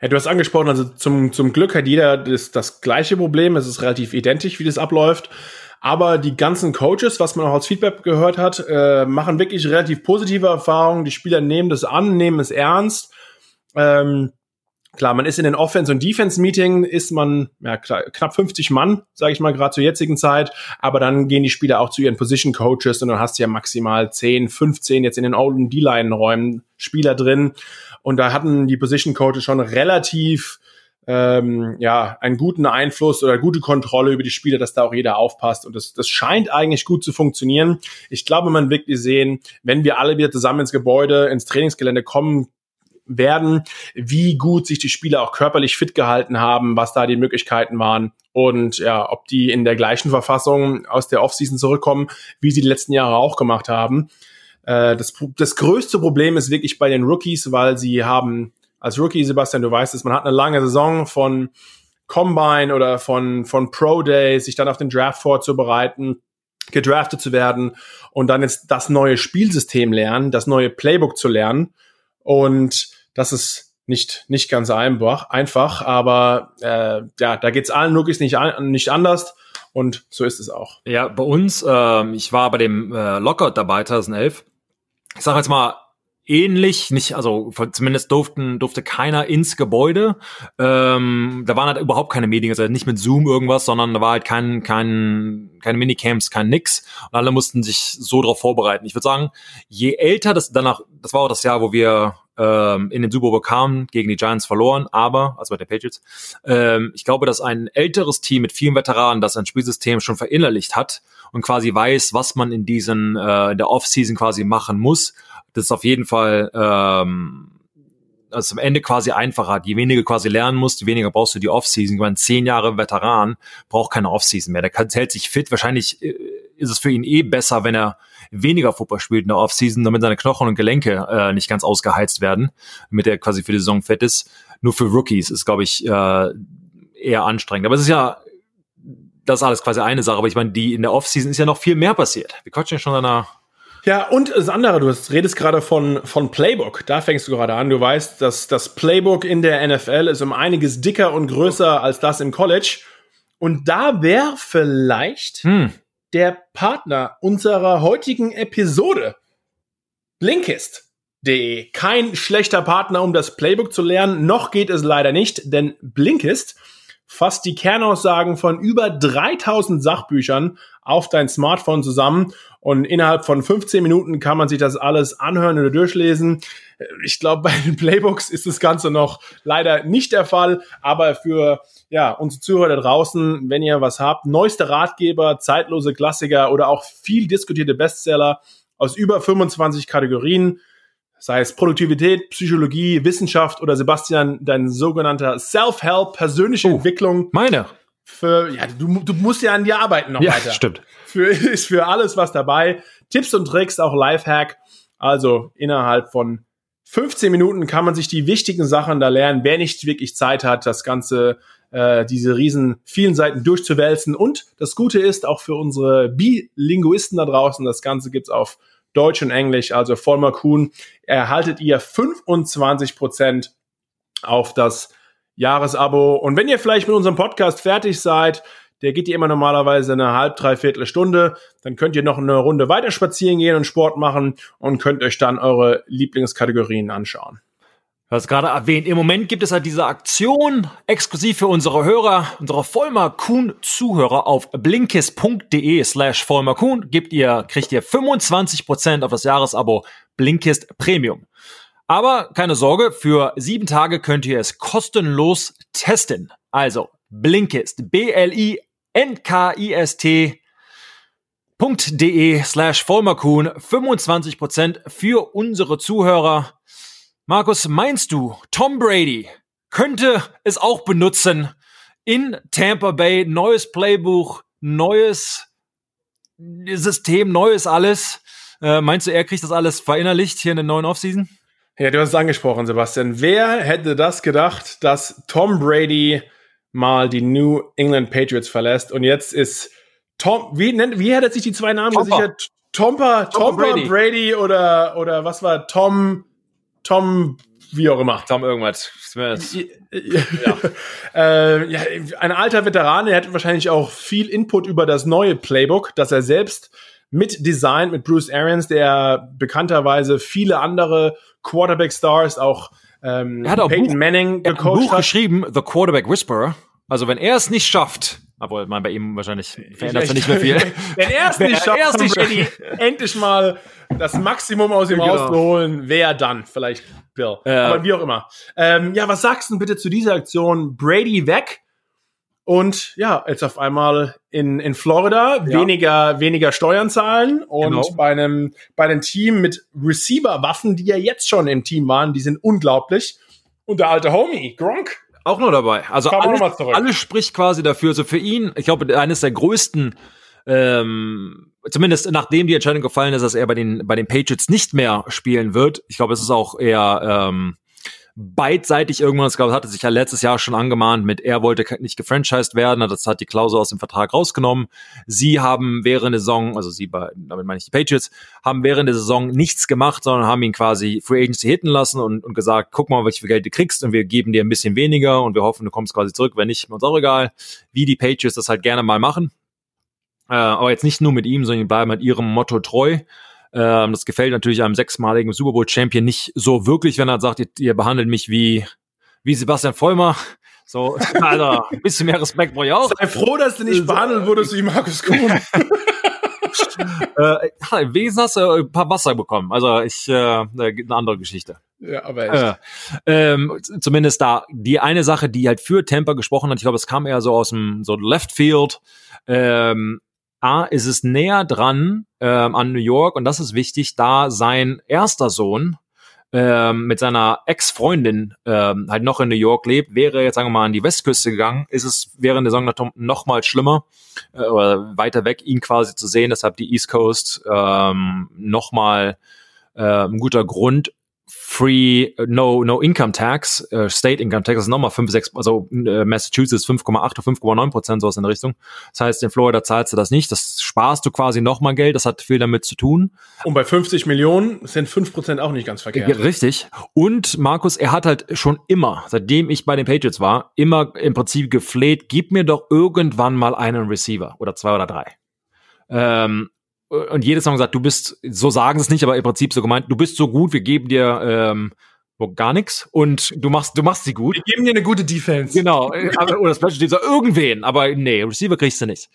A: Ja, du hast angesprochen, also zum, zum Glück hat jeder das, das gleiche Problem. Es ist relativ identisch, wie das abläuft. Aber die ganzen Coaches, was man auch als Feedback gehört hat, äh, machen wirklich relativ positive Erfahrungen. Die Spieler nehmen das an, nehmen es ernst. Ähm, klar, man ist in den Offense- und Defense-Meeting, ist man ja, knapp 50 Mann, sage ich mal, gerade zur jetzigen Zeit. Aber dann gehen die Spieler auch zu ihren Position-Coaches und dann hast du ja maximal 10, 15 jetzt in den Olden D-Line-Räumen Spieler drin. Und da hatten die Position-Coaches schon relativ ähm, ja, einen guten Einfluss oder gute Kontrolle über die Spieler, dass da auch jeder aufpasst. Und das, das scheint eigentlich gut zu funktionieren. Ich glaube, man wirklich sehen, wenn wir alle wieder zusammen ins Gebäude, ins Trainingsgelände kommen, werden, wie gut sich die Spieler auch körperlich fit gehalten haben, was da die Möglichkeiten waren und ja, ob die in der gleichen Verfassung aus der Offseason zurückkommen, wie sie die letzten Jahre auch gemacht haben. Äh, das, das größte Problem ist wirklich bei den Rookies, weil sie haben als Rookie, Sebastian, du weißt es, man hat eine lange Saison von Combine oder von, von Pro Day, sich dann auf den Draft vorzubereiten, gedraftet zu werden und dann jetzt das neue Spielsystem lernen, das neue Playbook zu lernen. Und das ist nicht, nicht ganz einfach, einfach aber äh, ja, da geht's allen Rookies nicht, nicht anders. Und so ist es auch.
B: Ja, bei uns, äh, ich war bei dem äh, Lockout dabei 2011. Ich sage jetzt mal, ähnlich, nicht, also zumindest durften, durfte keiner ins Gebäude. Ähm, da waren halt überhaupt keine Medien, also nicht mit Zoom irgendwas, sondern da war halt kein, kein, keine Minicamps, kein nix. Und alle mussten sich so darauf vorbereiten. Ich würde sagen, je älter das danach, das war auch das Jahr, wo wir ähm, in den Super Bowl kamen, gegen die Giants verloren, aber, also bei den Patriots, ähm, ich glaube, dass ein älteres Team mit vielen Veteranen, das ein Spielsystem schon verinnerlicht hat und quasi weiß, was man in diesen, äh, in der Offseason quasi machen muss, das ist auf jeden Fall ähm, also am Ende quasi einfacher hat. Je weniger quasi lernen musst, je weniger brauchst du die Offseason. Ich meine, zehn Jahre Veteran braucht keine Offseason mehr. Der kann, hält sich fit. Wahrscheinlich äh, ist es für ihn eh besser, wenn er weniger Football spielt in der Offseason, damit seine Knochen und Gelenke äh, nicht ganz ausgeheizt werden, damit er quasi für die Saison fit ist. Nur für Rookies ist, glaube ich, äh, eher anstrengend. Aber es ist ja, das ist alles quasi eine Sache. Aber ich meine, die in der Offseason ist ja noch viel mehr passiert. Wir quatschen ja schon an einer
A: ja, und das andere, du redest gerade von, von Playbook. Da fängst du gerade an. Du weißt, dass das Playbook in der NFL ist um einiges dicker und größer als das im College. Und da wäre vielleicht hm. Der Partner unserer heutigen Episode Blinkist.de. Kein schlechter Partner, um das Playbook zu lernen. Noch geht es leider nicht, denn Blinkist fasst die Kernaussagen von über 3000 Sachbüchern auf dein Smartphone zusammen und innerhalb von 15 Minuten kann man sich das alles anhören oder durchlesen. Ich glaube, bei den Playbooks ist das Ganze noch leider nicht der Fall, aber für ja, unsere Zuhörer da draußen, wenn ihr was habt, neueste Ratgeber, zeitlose Klassiker oder auch viel diskutierte Bestseller aus über 25 Kategorien, sei es Produktivität, Psychologie, Wissenschaft oder Sebastian, dein sogenannter Self-Help, persönliche oh, Entwicklung.
B: Meine.
A: Für, ja, du, du musst ja an dir arbeiten noch
B: ja,
A: weiter.
B: Stimmt
A: für, ist für alles was dabei. Tipps und Tricks, auch Lifehack. Also innerhalb von 15 Minuten kann man sich die wichtigen Sachen da lernen, wer nicht wirklich Zeit hat, das Ganze, äh, diese riesen vielen Seiten durchzuwälzen. Und das Gute ist, auch für unsere Bilinguisten da draußen, das Ganze gibt's auf Deutsch und Englisch, also Vollmer Kuhn, erhaltet ihr 25 Prozent auf das Jahresabo. Und wenn ihr vielleicht mit unserem Podcast fertig seid, der geht ja immer normalerweise eine halb, dreiviertel Stunde. Dann könnt ihr noch eine Runde weiter spazieren gehen und Sport machen und könnt euch dann eure Lieblingskategorien anschauen.
B: Du hast gerade erwähnt, im Moment gibt es halt diese Aktion exklusiv für unsere Hörer, unsere Vollmer Kuhn Zuhörer auf blinkist.de slash Vollmer Kuhn gibt ihr, kriegt ihr 25% auf das Jahresabo Blinkist Premium. Aber keine Sorge, für sieben Tage könnt ihr es kostenlos testen. Also Blinkist, B-L-I nkist.de slash Vollmerkuhn 25% für unsere Zuhörer. Markus, meinst du, Tom Brady könnte es auch benutzen in Tampa Bay? Neues Playbuch, neues System, neues alles. Äh, meinst du, er kriegt das alles verinnerlicht hier in der neuen Offseason?
A: Ja, du hast es angesprochen, Sebastian. Wer hätte das gedacht, dass Tom Brady mal die New England Patriots verlässt und jetzt ist Tom, wie nennt, wie hat er sich die zwei Namen Tompa. gesichert? Tompa, Tompa, Brady. Brady oder, oder was war Tom, Tom, wie auch immer.
B: Tom irgendwas.
A: Ja. [laughs] äh, ja, ein alter Veteran, er hat wahrscheinlich auch viel Input über das neue Playbook, das er selbst mit Design, mit Bruce Arians, der bekannterweise viele andere Quarterback-Stars, auch
B: ähm, er hat auch Peyton Buch, Manning gecoacht ein Buch hat. geschrieben, The Quarterback Whisperer. Also wenn er es nicht schafft, obwohl man bei ihm wahrscheinlich verändert sich nicht mehr viel. [laughs]
A: wenn er es nicht schafft, erst nicht endlich mal das Maximum aus ihm genau. rauszuholen, wer dann? Vielleicht Bill. Ja. Aber wie auch immer. Ähm, ja, was sagst du bitte zu dieser Aktion? Brady weg und ja, jetzt auf einmal in, in Florida ja. weniger, weniger Steuern zahlen und genau. bei einem, bei einem Team mit Receiver-Waffen, die ja jetzt schon im Team waren, die sind unglaublich. Und der alte Homie, Gronk,
B: auch noch dabei. Also alles, alles spricht quasi dafür. Also für ihn, ich glaube, eines der größten, ähm, zumindest nachdem die Entscheidung gefallen ist, dass er bei den, bei den Patriots nicht mehr spielen wird. Ich glaube, es ist auch eher, ähm, beidseitig irgendwann, das hatte sich ja letztes Jahr schon angemahnt mit, er wollte nicht gefranchised werden, das hat die Klausel aus dem Vertrag rausgenommen. Sie haben während der Saison, also sie, bei, damit meine ich die Patriots, haben während der Saison nichts gemacht, sondern haben ihn quasi Free Agency hitten lassen und, und gesagt, guck mal, welches Geld du kriegst und wir geben dir ein bisschen weniger und wir hoffen, du kommst quasi zurück, wenn nicht, uns auch egal, wie die Patriots das halt gerne mal machen. Äh, aber jetzt nicht nur mit ihm, sondern die bleiben halt ihrem Motto treu. Ähm, das gefällt natürlich einem sechsmaligen Super Bowl Champion nicht so wirklich, wenn er sagt, ihr, ihr behandelt mich wie, wie Sebastian Vollmer. So, [laughs] Alter, ein bisschen mehr Respekt brauche ich auch.
A: Sei froh, dass du nicht behandelt wurdest wie Markus Kuhn. [laughs] [laughs]
B: äh, ja, wenigstens hast du ein paar Wasser bekommen. Also ich, äh, eine andere Geschichte.
A: Ja, aber echt.
B: Äh, ähm, zumindest da die eine Sache, die halt für Tampa gesprochen hat, ich glaube, es kam eher so aus dem so Left Field. Ähm, A, ist es näher dran ähm, an New York und das ist wichtig, da sein erster Sohn ähm, mit seiner Ex-Freundin ähm, halt noch in New York lebt, wäre jetzt sagen wir mal an die Westküste gegangen, ist es während der Saison noch mal schlimmer äh, oder weiter weg, ihn quasi zu sehen. Deshalb die East Coast ähm, noch mal äh, ein guter Grund Free, no, no Income Tax, äh, State Income Tax, das ist nochmal 5, 6, also äh, Massachusetts 5,8 oder 5,9 Prozent, sowas in der Richtung. Das heißt, in Florida zahlst du das nicht, das sparst du quasi nochmal Geld, das hat viel damit zu tun.
A: Und bei 50 Millionen sind 5 Prozent auch nicht ganz verkehrt.
B: Richtig. Und Markus, er hat halt schon immer, seitdem ich bei den Patriots war, immer im Prinzip gefleht, gib mir doch irgendwann mal einen Receiver oder zwei oder drei. Ähm, und jedes Mal gesagt, du bist, so sagen es nicht, aber im Prinzip so gemeint, du bist so gut, wir geben dir ähm, gar nichts und du machst, du machst sie gut.
A: Wir geben dir eine gute Defense.
B: Genau. oder das Special Teams, irgendwen, aber nee, Receiver kriegst du nicht.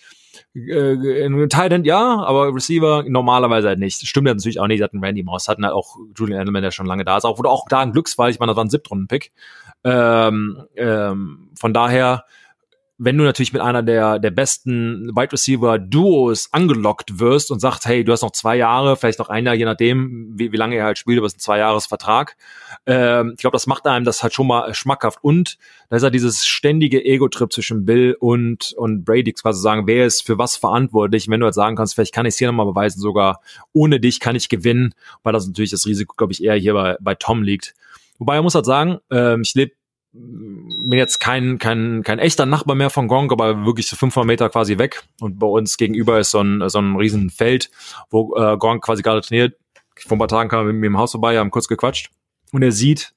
B: Äh, Titan ja, aber Receiver normalerweise halt nicht. Stimmt ja natürlich auch nicht, hatten Randy Moss, hatten halt auch Julian Edelman, der schon lange da ist, auch, wurde auch da ein Glücksfall, ich meine, das war ein Siebtrunden-Pick. Ähm, ähm, von daher, wenn du natürlich mit einer der, der besten Wide Receiver Duos angelockt wirst und sagst, hey, du hast noch zwei Jahre, vielleicht noch ein Jahr, je nachdem, wie, wie lange er halt spielt, aber es ist ein Zwei-Jahres-Vertrag. Ähm, ich glaube, das macht einem das halt schon mal schmackhaft. Und da ist ja dieses ständige Ego-Trip zwischen Bill und, und Brady, quasi sagen, wer ist für was verantwortlich. Wenn du halt sagen kannst, vielleicht kann ich es hier nochmal beweisen, sogar ohne dich kann ich gewinnen, weil das natürlich das Risiko, glaube ich, eher hier bei, bei Tom liegt. Wobei er muss halt sagen, ähm, ich lebe bin jetzt kein, kein, kein echter Nachbar mehr von Gronk, aber wirklich so 500 Meter quasi weg. Und bei uns gegenüber ist so ein, so ein riesen wo äh, Gronk quasi gerade trainiert. Vor ein paar Tagen kam er mit mir im Haus vorbei, haben kurz gequatscht. Und er sieht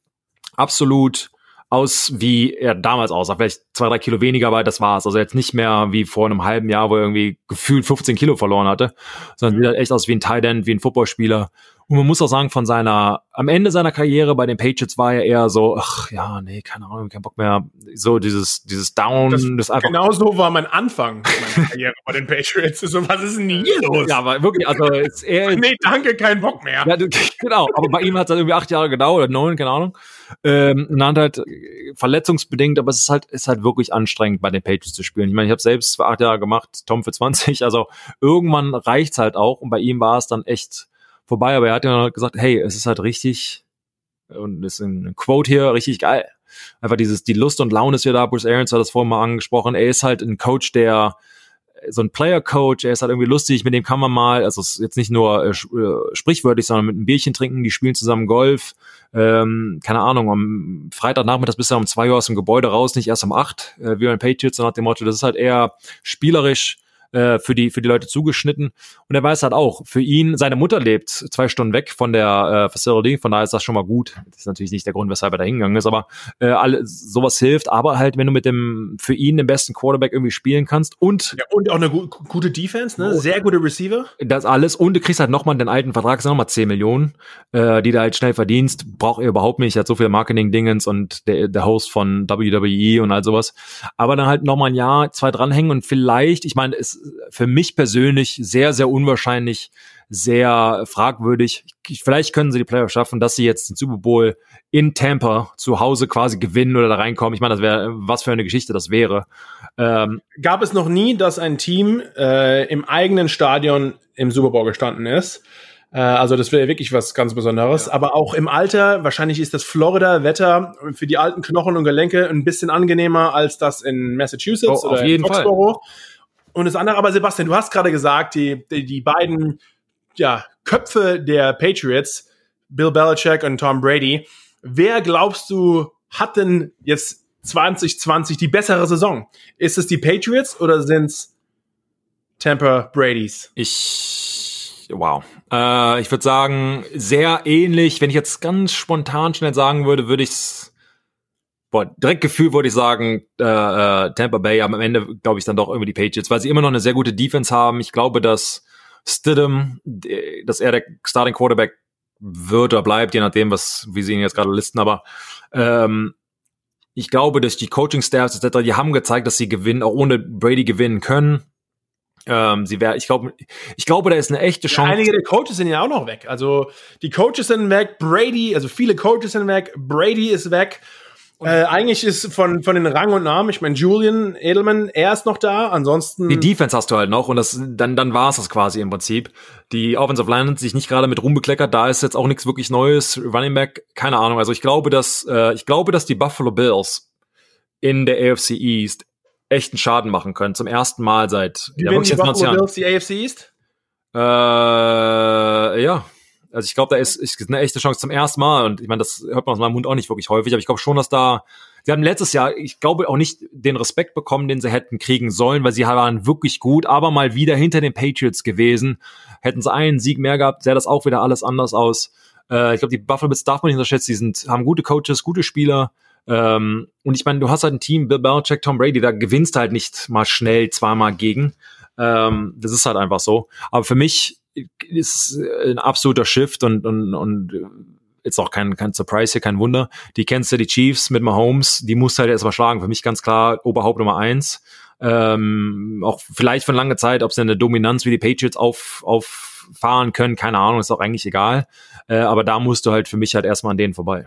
B: absolut aus, wie er damals aussah. Vielleicht zwei, drei Kilo weniger, aber das war's. Also jetzt nicht mehr wie vor einem halben Jahr, wo er irgendwie gefühlt 15 Kilo verloren hatte, sondern sieht halt echt aus wie ein Tight End, wie ein Footballspieler. Und man muss auch sagen, von seiner, am Ende seiner Karriere bei den Patriots war er eher so, ach ja, nee, keine Ahnung, kein Bock mehr. So dieses, dieses Down,
A: Das,
B: das einfach.
A: genau so war mein Anfang meiner Karriere bei den Patriots. So, was ist denn hier los?
B: Ja, aber wirklich, also ist er [laughs]
A: nee, danke, kein Bock mehr.
B: Ja, [laughs] genau, aber bei ihm hat es halt irgendwie acht Jahre gedauert oder neun, keine Ahnung. Ähm, dann halt äh, verletzungsbedingt, aber es ist halt, ist halt wirklich anstrengend, bei den Patriots zu spielen. Ich meine, ich habe selbst für acht Jahre gemacht, Tom für 20, also irgendwann reicht's halt auch. Und bei ihm war es dann echt vorbei, aber er hat ja gesagt, hey, es ist halt richtig, und ist ein Quote hier, richtig geil. Einfach dieses, die Lust und Laune ist wieder da, Bruce Arians hat das vorhin mal angesprochen, er ist halt ein Coach, der so ein Player-Coach, er ist halt irgendwie lustig, mit dem kann man mal, also ist jetzt nicht nur äh, äh, sprichwörtlich, sondern mit einem Bierchen trinken, die spielen zusammen Golf, ähm, keine Ahnung, am Freitagnachmittag bist du um zwei Uhr aus dem Gebäude raus, nicht erst um acht, äh, wie bei den Patriots, so nach dem Motto, das ist halt eher spielerisch, äh, für die für die Leute zugeschnitten. Und er weiß halt auch für ihn seine Mutter lebt zwei Stunden weg von der äh, Facility von daher ist das schon mal gut. Das ist natürlich nicht der Grund weshalb er da hingegangen ist aber äh, alle, sowas hilft. Aber halt wenn du mit dem für ihn den besten Quarterback irgendwie spielen kannst und
A: Ja, und auch eine gu gute Defense, ne? Sehr gute Receiver.
B: das alles. Und du kriegst halt nochmal den alten Vertrag, sind nochmal 10 Millionen, äh, die du halt schnell verdienst, braucht er überhaupt nicht, er hat so viele Marketing-Dingens und der, der Host von WWE und all sowas, aber dann halt nochmal ein Jahr, zwei dranhängen und vielleicht, ich meine, für mich persönlich sehr, sehr unwahrscheinlich, sehr fragwürdig, Ich- vielleicht können sie die Playoffs schaffen, dass sie jetzt den Super Bowl in Tampa zu Hause quasi gewinnen oder da reinkommen, ich meine, das wäre, was für eine Geschichte das wäre, ähm,
A: Gab es noch nie, dass ein Team äh, im eigenen Stadion im Super Bowl gestanden ist. Äh, also das wäre wirklich was ganz Besonderes. Aber auch im Alter, wahrscheinlich ist das Florida-Wetter für die alten Knochen und Gelenke ein bisschen angenehmer als das in Massachusetts
B: Oh, auf
A: oder
B: jeden
A: in Foxborough. Und das andere, aber Sebastian, du hast gerade gesagt, die, die, die beiden ja, Köpfe der Patriots, Bill Belichick und Tom Brady, wer glaubst du hat denn jetzt 2020 die bessere Saison? Ist es die Patriots oder sind es Tampa Bradys?
B: Ich, wow. Äh, ich würde sagen, sehr ähnlich. Wenn ich jetzt ganz spontan schnell sagen würde, würde ich's Boah, direkt Gefühl würde ich sagen, äh, äh, Tampa Bay, aber am Ende glaube ich dann doch irgendwie die Patriots, weil sie immer noch eine sehr gute Defense haben. Ich glaube, dass Stidham, dass er der Starting Quarterback wird oder bleibt, je nachdem, was, wie sie ihn jetzt gerade listen, aber ähm, ich glaube, dass die Coaching-Staffs etc., die haben gezeigt, dass sie gewinnen, auch ohne Brady gewinnen können. Ähm, sie wäre, ich glaube, ich glaube, da ist eine echte Chance.
A: Einige der Coaches sind ja auch noch weg. Also die Coaches sind weg, Brady, also viele Coaches sind weg, Brady ist weg. Äh, eigentlich ist von, von den Rang und Namen, ich meine, Julian Edelman, er ist noch da, ansonsten.
B: Die Defense hast du halt noch und das dann dann war es das quasi im Prinzip. Die Offensive Line hat sich nicht gerade mit rumbekleckert, da ist jetzt auch nichts wirklich Neues. Running Back, keine Ahnung. Also ich glaube, dass äh, ich glaube, dass die Buffalo Bills in der AFC East echten Schaden machen können zum ersten Mal seit
A: die
B: ja,
A: die
B: jetzt 20
A: Buffalo
B: Jahren.
A: Bills die AFC East?
B: Äh, ja. Also ich glaube, da ist, ist eine echte Chance zum ersten Mal. Und ich meine, das hört man aus meinem Mund auch nicht wirklich häufig, aber ich glaube schon, dass da. Sie haben letztes Jahr, ich glaube, auch nicht den Respekt bekommen, den sie hätten kriegen sollen, weil sie waren wirklich gut, aber mal wieder hinter den Patriots gewesen. Hätten sie einen Sieg mehr gehabt, sähe das auch wieder alles anders aus. Äh, ich glaube, die Buffalo Bills darf man nicht unterschätzen. Die sind, haben gute Coaches, gute Spieler. Ähm, und ich meine, du hast halt ein Team, Bill Belichick, Tom Brady, da gewinnst halt nicht mal schnell zweimal gegen. Ähm, das ist halt einfach so. Aber für mich ist es ein absoluter Shift und, und, und jetzt auch kein, kein Surprise hier, kein Wunder. Die Kansas City Chiefs mit Mahomes, die muss halt erstmal schlagen. Für mich ganz klar Oberhaupt Nummer eins. Ähm, auch vielleicht für lange Zeit, ob sie eine Dominanz wie die Patriots auf, auffahren können, keine Ahnung, ist auch eigentlich egal. Äh, aber da musst du halt für mich halt erstmal an denen vorbei.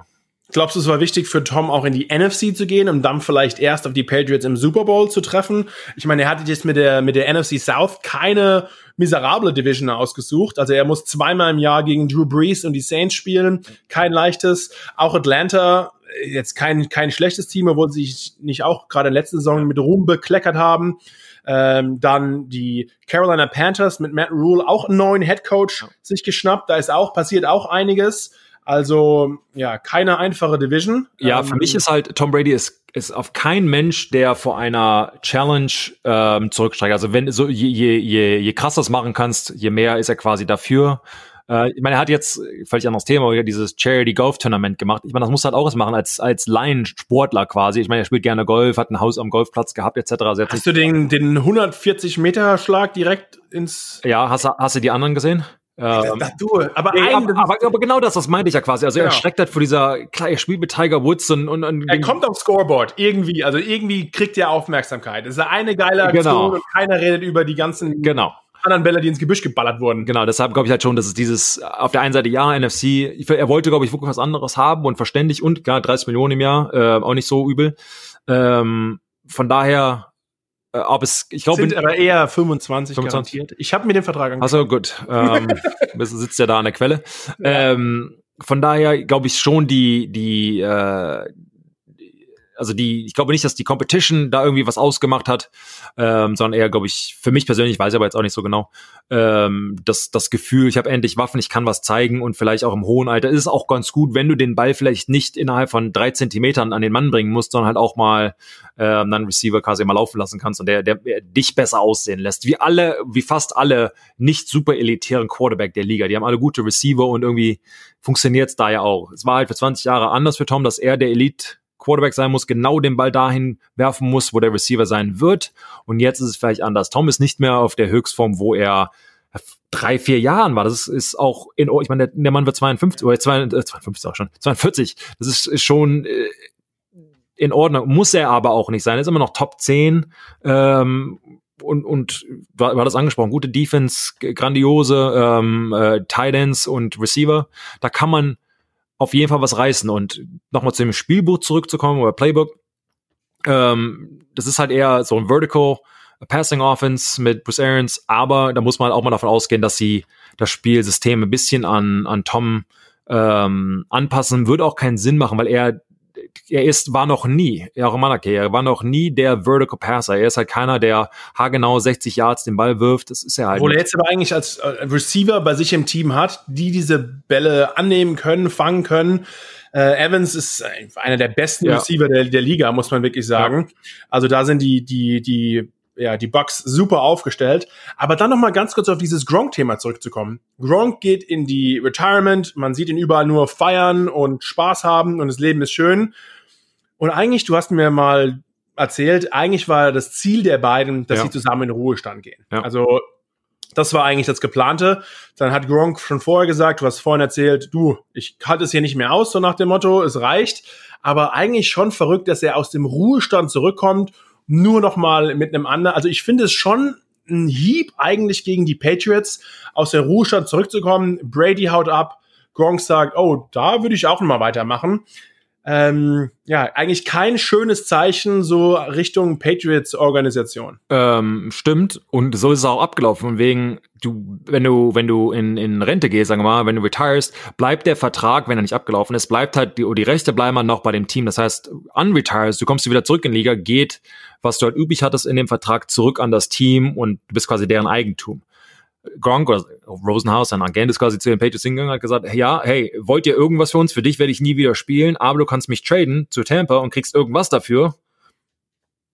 A: Glaubst du, es war wichtig für Tom auch in die NFC zu gehen, um dann vielleicht erst auf die Patriots im Super Bowl zu treffen? Ich meine, er hatte jetzt mit der, mit der NFC South keine miserable Division ausgesucht. Also er muss zweimal im Jahr gegen Drew Brees und die Saints spielen. Kein leichtes. Auch Atlanta, jetzt kein, kein schlechtes Team, obwohl sie sich nicht auch gerade in der letzten Saison mit Ruhm bekleckert haben. Ähm, dann die Carolina Panthers mit Matt Rule, auch einen neuen Head Coach sich geschnappt. Da ist auch passiert auch einiges. Also ja, keine einfache Division.
B: Ja, ähm, für mich ist halt Tom Brady ist ist auf kein Mensch, der vor einer Challenge ähm, zurücksteigt. Also wenn so je, je, je, je krass das machen kannst, je mehr ist er quasi dafür. Äh, ich meine, er hat jetzt völlig anderes Thema, dieses Charity Golf Tournament gemacht. Ich meine, das muss halt auch was machen als als Laien-Sportler quasi. Ich meine, er spielt gerne Golf, hat ein Haus am Golfplatz gehabt etc.
A: Also hast du den den 140 Meter Schlag direkt ins?
B: Ja, hast, hast du die anderen gesehen?
A: Ähm, das, du, aber,
B: ja, aber, aber, aber, genau das, das meinte ich ja quasi. Also ja. er schreckt halt vor dieser, klar, er spielt mit Tiger Woods und, und, und
A: er kommt aufs Scoreboard irgendwie, also irgendwie kriegt er Aufmerksamkeit. Das ist eine geile Aktion genau. und keiner redet über die ganzen
B: genau.
A: anderen Bälle, die ins Gebüsch geballert wurden.
B: Genau, deshalb glaube ich halt schon, dass es dieses auf der einen Seite ja NFC, er wollte glaube ich wirklich was anderes haben und verständlich und gar 30 Millionen im Jahr, äh, auch nicht so übel. Ähm, von daher äh, ob es, ich glaube,
A: sind aber eher 25, 25. garantiert.
B: Ich habe mir den Vertrag angeschaut. Also gut, ähm, [laughs] sitzt ja da an der Quelle. Ja. Ähm, von daher glaube ich schon die die äh, also die, ich glaube nicht, dass die Competition da irgendwie was ausgemacht hat, ähm, sondern eher, glaube ich, für mich persönlich, weiß ich aber jetzt auch nicht so genau, ähm, das, das Gefühl, ich habe endlich Waffen, ich kann was zeigen und vielleicht auch im hohen Alter ist es auch ganz gut, wenn du den Ball vielleicht nicht innerhalb von drei Zentimetern an den Mann bringen musst, sondern halt auch mal ähm, dann Receiver quasi mal laufen lassen kannst und der, der, der dich besser aussehen lässt. Wie alle, wie fast alle nicht super elitären Quarterback der Liga. Die haben alle gute Receiver und irgendwie funktioniert's da ja auch. Es war halt für 20 Jahre anders für Tom, dass er der Elite Quarterback sein muss, genau den Ball dahin werfen muss, wo der Receiver sein wird. Und jetzt ist es vielleicht anders. Tom ist nicht mehr auf der Höchstform, wo er drei, vier Jahren war. Das ist, auch in, ich meine, der, der Mann wird 52, oder 52 auch schon, 42. Das ist, schon äh, in Ordnung. Muss er aber auch nicht sein. Er ist immer noch Top 10. Ähm, und, und du, du das angesprochen, gute Defense, grandiose ähm, äh, Tight Ends und Receiver. Da kann man auf jeden Fall was reißen. Und nochmal zu dem Spielbuch zurückzukommen oder Playbook, ähm, das ist halt eher so ein Vertical Passing Offense mit Bruce Arians, aber da muss man auch mal davon ausgehen, dass sie das Spielsystem ein bisschen an, an Tom ähm, anpassen. Würde auch keinen Sinn machen, weil er er ist, war noch nie, ja, Romanake, er war noch nie der Vertical Passer. Er ist halt keiner, der haargenau 60 Yards den Ball wirft. Das ist er halt.
A: Obwohl er jetzt aber eigentlich als äh, Receiver bei sich im Team hat, die diese Bälle annehmen können, fangen können. Äh, Evans ist einer der besten ja. Receiver der, der Liga, muss man wirklich sagen. Ja. Also da sind die, die, die ja, die Bucks super aufgestellt. Aber dann noch mal ganz kurz auf dieses Gronk-Thema zurückzukommen. Gronk geht in die Retirement, man sieht ihn überall nur feiern und Spaß haben und das Leben ist schön. Und eigentlich, du hast mir mal erzählt, eigentlich war das Ziel der beiden, dass ja. sie zusammen in den Ruhestand gehen. Ja. Also das war eigentlich das geplante. Dann hat Gronk schon vorher gesagt, du hast vorhin erzählt, du, ich halte es hier nicht mehr aus, so nach dem Motto, es reicht. Aber eigentlich schon verrückt, dass er aus dem Ruhestand zurückkommt nur noch mal mit einem anderen. Also ich finde es schon ein Hieb eigentlich gegen die Patriots, aus der Ruhestand zurückzukommen. Brady haut ab. Gronk sagt, oh, da würde ich auch noch mal weitermachen ähm, ja, eigentlich kein schönes Zeichen so Richtung Patriots-Organisation.
B: Ähm, stimmt. Und so ist es auch abgelaufen. Und wegen, du, wenn du, wenn du in, in Rente gehst, sagen wir mal, wenn du retirest, bleibt der Vertrag, wenn er nicht abgelaufen ist, bleibt halt, die, die Rechte bleiben halt noch bei dem Team. Das heißt, unretires, du kommst wieder zurück in die Liga, geht, was du halt üblich hattest in dem Vertrag, zurück an das Team und du bist quasi deren Eigentum. Gronk oder Rosenhaus, ein Agent ist quasi zu den Patriots hingegangen, hat gesagt, ja, hey, wollt ihr irgendwas für uns? Für dich werde ich nie wieder spielen, aber du kannst mich traden zu Tampa und kriegst irgendwas dafür.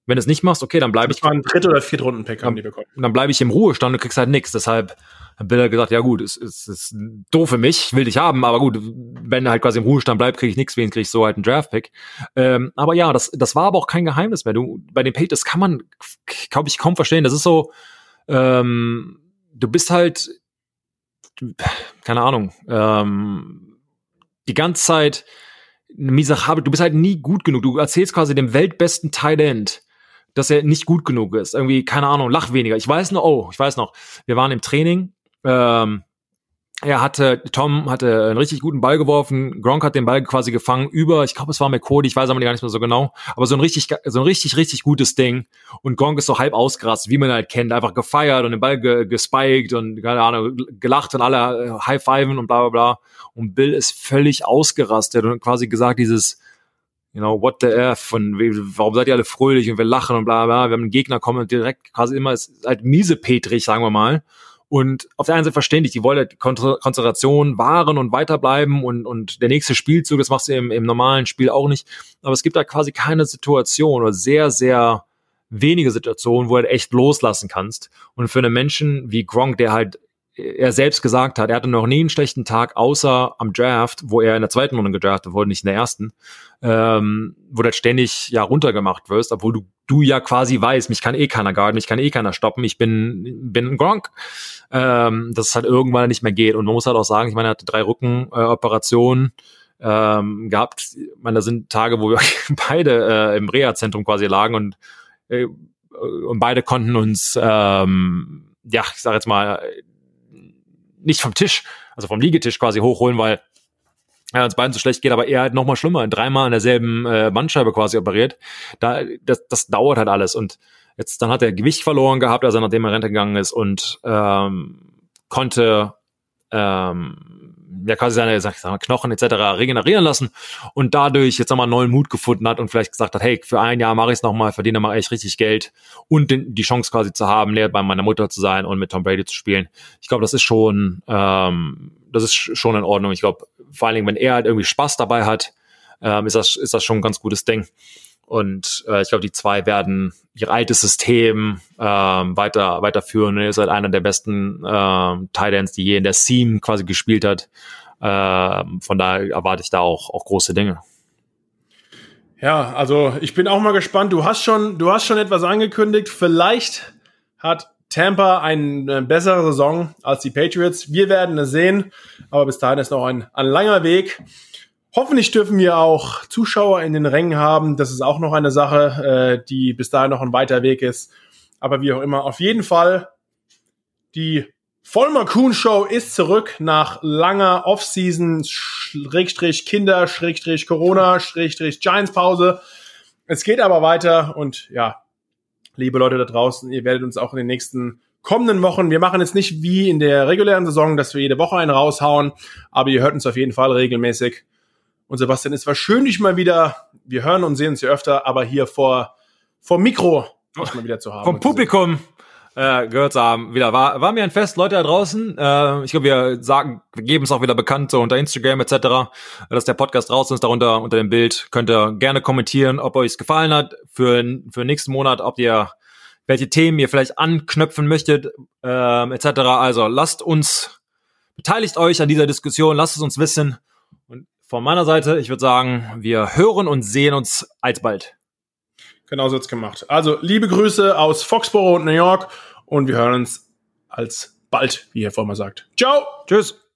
B: Wenn du es nicht machst, okay, dann bleibe ich.
A: Das war ein dritt oder viert Runden Pick haben die bekommen.
B: Dann bleibe ich im Ruhestand und kriegst halt nichts. Deshalb hat Bill gesagt, ja gut, es, es, es ist doof für mich, will dich haben, aber gut, wenn er halt quasi im Ruhestand bleibt, kriege ich nichts, wen kriege ich so halt einen Draft-Pick. Ähm, aber ja, das, das war aber auch kein Geheimnis mehr. Du, bei den Patriots kann man, glaube ich, kaum verstehen. Das ist so, ähm, du bist halt, keine Ahnung, ähm, die ganze Zeit miserabel, du bist halt nie gut genug. Du erzählst quasi dem weltbesten End, dass er nicht gut genug ist. Irgendwie, keine Ahnung, lach weniger. Ich weiß noch, oh, ich weiß noch, wir waren im Training, ähm, er hatte, Tom hatte einen richtig guten Ball geworfen, Gronk hat den Ball quasi gefangen über, ich glaube, es war McCody, ich weiß aber gar nicht mehr so genau, aber so ein richtig, so ein richtig, richtig gutes Ding. Und Gronk ist so halb ausgerastet, wie man halt kennt, einfach gefeiert und den Ball ge gespiked und, keine Ahnung, gelacht und alle äh, high-fiven und bla, bla, bla. Und Bill ist völlig ausgerastet und quasi gesagt, dieses, you know, what the F und warum seid ihr alle fröhlich und wir lachen und bla, bla. Wir haben einen Gegner kommen und direkt quasi immer, ist halt miese Petrig, sagen wir mal. Und auf der einen Seite verständlich, die wollen halt Konzentration wahren und weiterbleiben und, und der nächste Spielzug, das machst du im, im normalen Spiel auch nicht. Aber es gibt da quasi keine Situation oder sehr, sehr wenige Situationen, wo du halt echt loslassen kannst. Und für einen Menschen wie Gronk, der halt er selbst gesagt hat, er hatte noch nie einen schlechten Tag, außer am Draft, wo er in der zweiten Runde gedraftet wurde, nicht in der ersten, ähm, wo du halt ständig ja runtergemacht wirst, obwohl du, du ja quasi weißt, mich kann eh keiner guarden, mich kann eh keiner stoppen, ich bin, bin ein Gronk, ähm, dass es halt irgendwann nicht mehr geht. Und man muss halt auch sagen, ich meine, er hatte drei Rückenoperationen äh, ähm, gehabt. Ich meine, da sind Tage, wo wir [laughs] beide äh, im Reha-Zentrum quasi lagen und, äh, und beide konnten uns, ähm, ja, ich sag jetzt mal, nicht vom Tisch, also vom Liegetisch quasi hochholen, weil ja, uns beiden so schlecht geht, aber er halt noch mal schlimmer, dreimal an derselben äh, Bandscheibe quasi operiert. Da, das, das dauert halt alles und jetzt dann hat er Gewicht verloren gehabt, also nachdem er Rente gegangen ist und ähm, konnte ähm, ja quasi seine sag ich mal, Knochen etc. regenerieren lassen und dadurch jetzt nochmal neuen Mut gefunden hat und vielleicht gesagt hat, hey, für ein Jahr mache ich es nochmal, verdiene mal echt richtig Geld und den, die Chance quasi zu haben, näher bei meiner Mutter zu sein und mit Tom Brady zu spielen. Ich glaube, das ist schon, ähm, das ist schon in Ordnung. Ich glaube, vor allen Dingen, wenn er halt irgendwie Spaß dabei hat, ähm, ist das, ist das schon ein ganz gutes Ding. Und äh, ich glaube, die zwei werden ihr altes System ähm, weiter weiterführen. Er ist halt einer der besten ähm, Titans, die je in der Seam quasi gespielt hat. Ähm, von daher erwarte ich da auch, auch große Dinge.
A: Ja, also ich bin auch mal gespannt. Du hast schon, du hast schon etwas angekündigt. Vielleicht hat Tampa eine bessere Saison als die Patriots. Wir werden es sehen, aber bis dahin ist noch ein, ein langer Weg. Hoffentlich dürfen wir auch Zuschauer in den Rängen haben. Das ist auch noch eine Sache, äh, die bis dahin noch ein weiter Weg ist. Aber wie auch immer, auf jeden Fall, die Vollmer Kuhn Show ist zurück nach langer Offseason, Schrägstrich Kinder, Schrägstrich Corona, Schrägstrich Giants Pause. Es geht aber weiter und ja, liebe Leute da draußen, ihr werdet uns auch in den nächsten kommenden Wochen, wir machen jetzt nicht wie in der regulären Saison, dass wir jede Woche einen raushauen, aber ihr hört uns auf jeden Fall regelmäßig. Und Sebastian, es war schön, dich mal wieder, wir hören und sehen uns hier öfter, aber hier vor, vor Mikro
B: mal wieder zu haben. Vom Publikum äh, gehört zu haben. Wieder war, war mir ein Fest, Leute da draußen. Äh, ich glaube, wir sagen, wir geben es auch wieder bekannt, so unter Instagram etc., dass der Podcast draußen ist, darunter unter dem Bild. Könnt ihr gerne kommentieren, ob euch es gefallen hat für, für nächsten Monat, ob ihr welche Themen ihr vielleicht anknöpfen möchtet, äh, etc. Also lasst uns, beteiligt euch an dieser Diskussion, lasst es uns wissen von meiner Seite, ich würde sagen, wir hören und sehen uns alsbald.
A: Genau so wird's gemacht. Also, liebe Grüße aus Foxborough und New York und wir hören uns alsbald, wie Herr Vollmer sagt. Ciao!
B: Tschüss!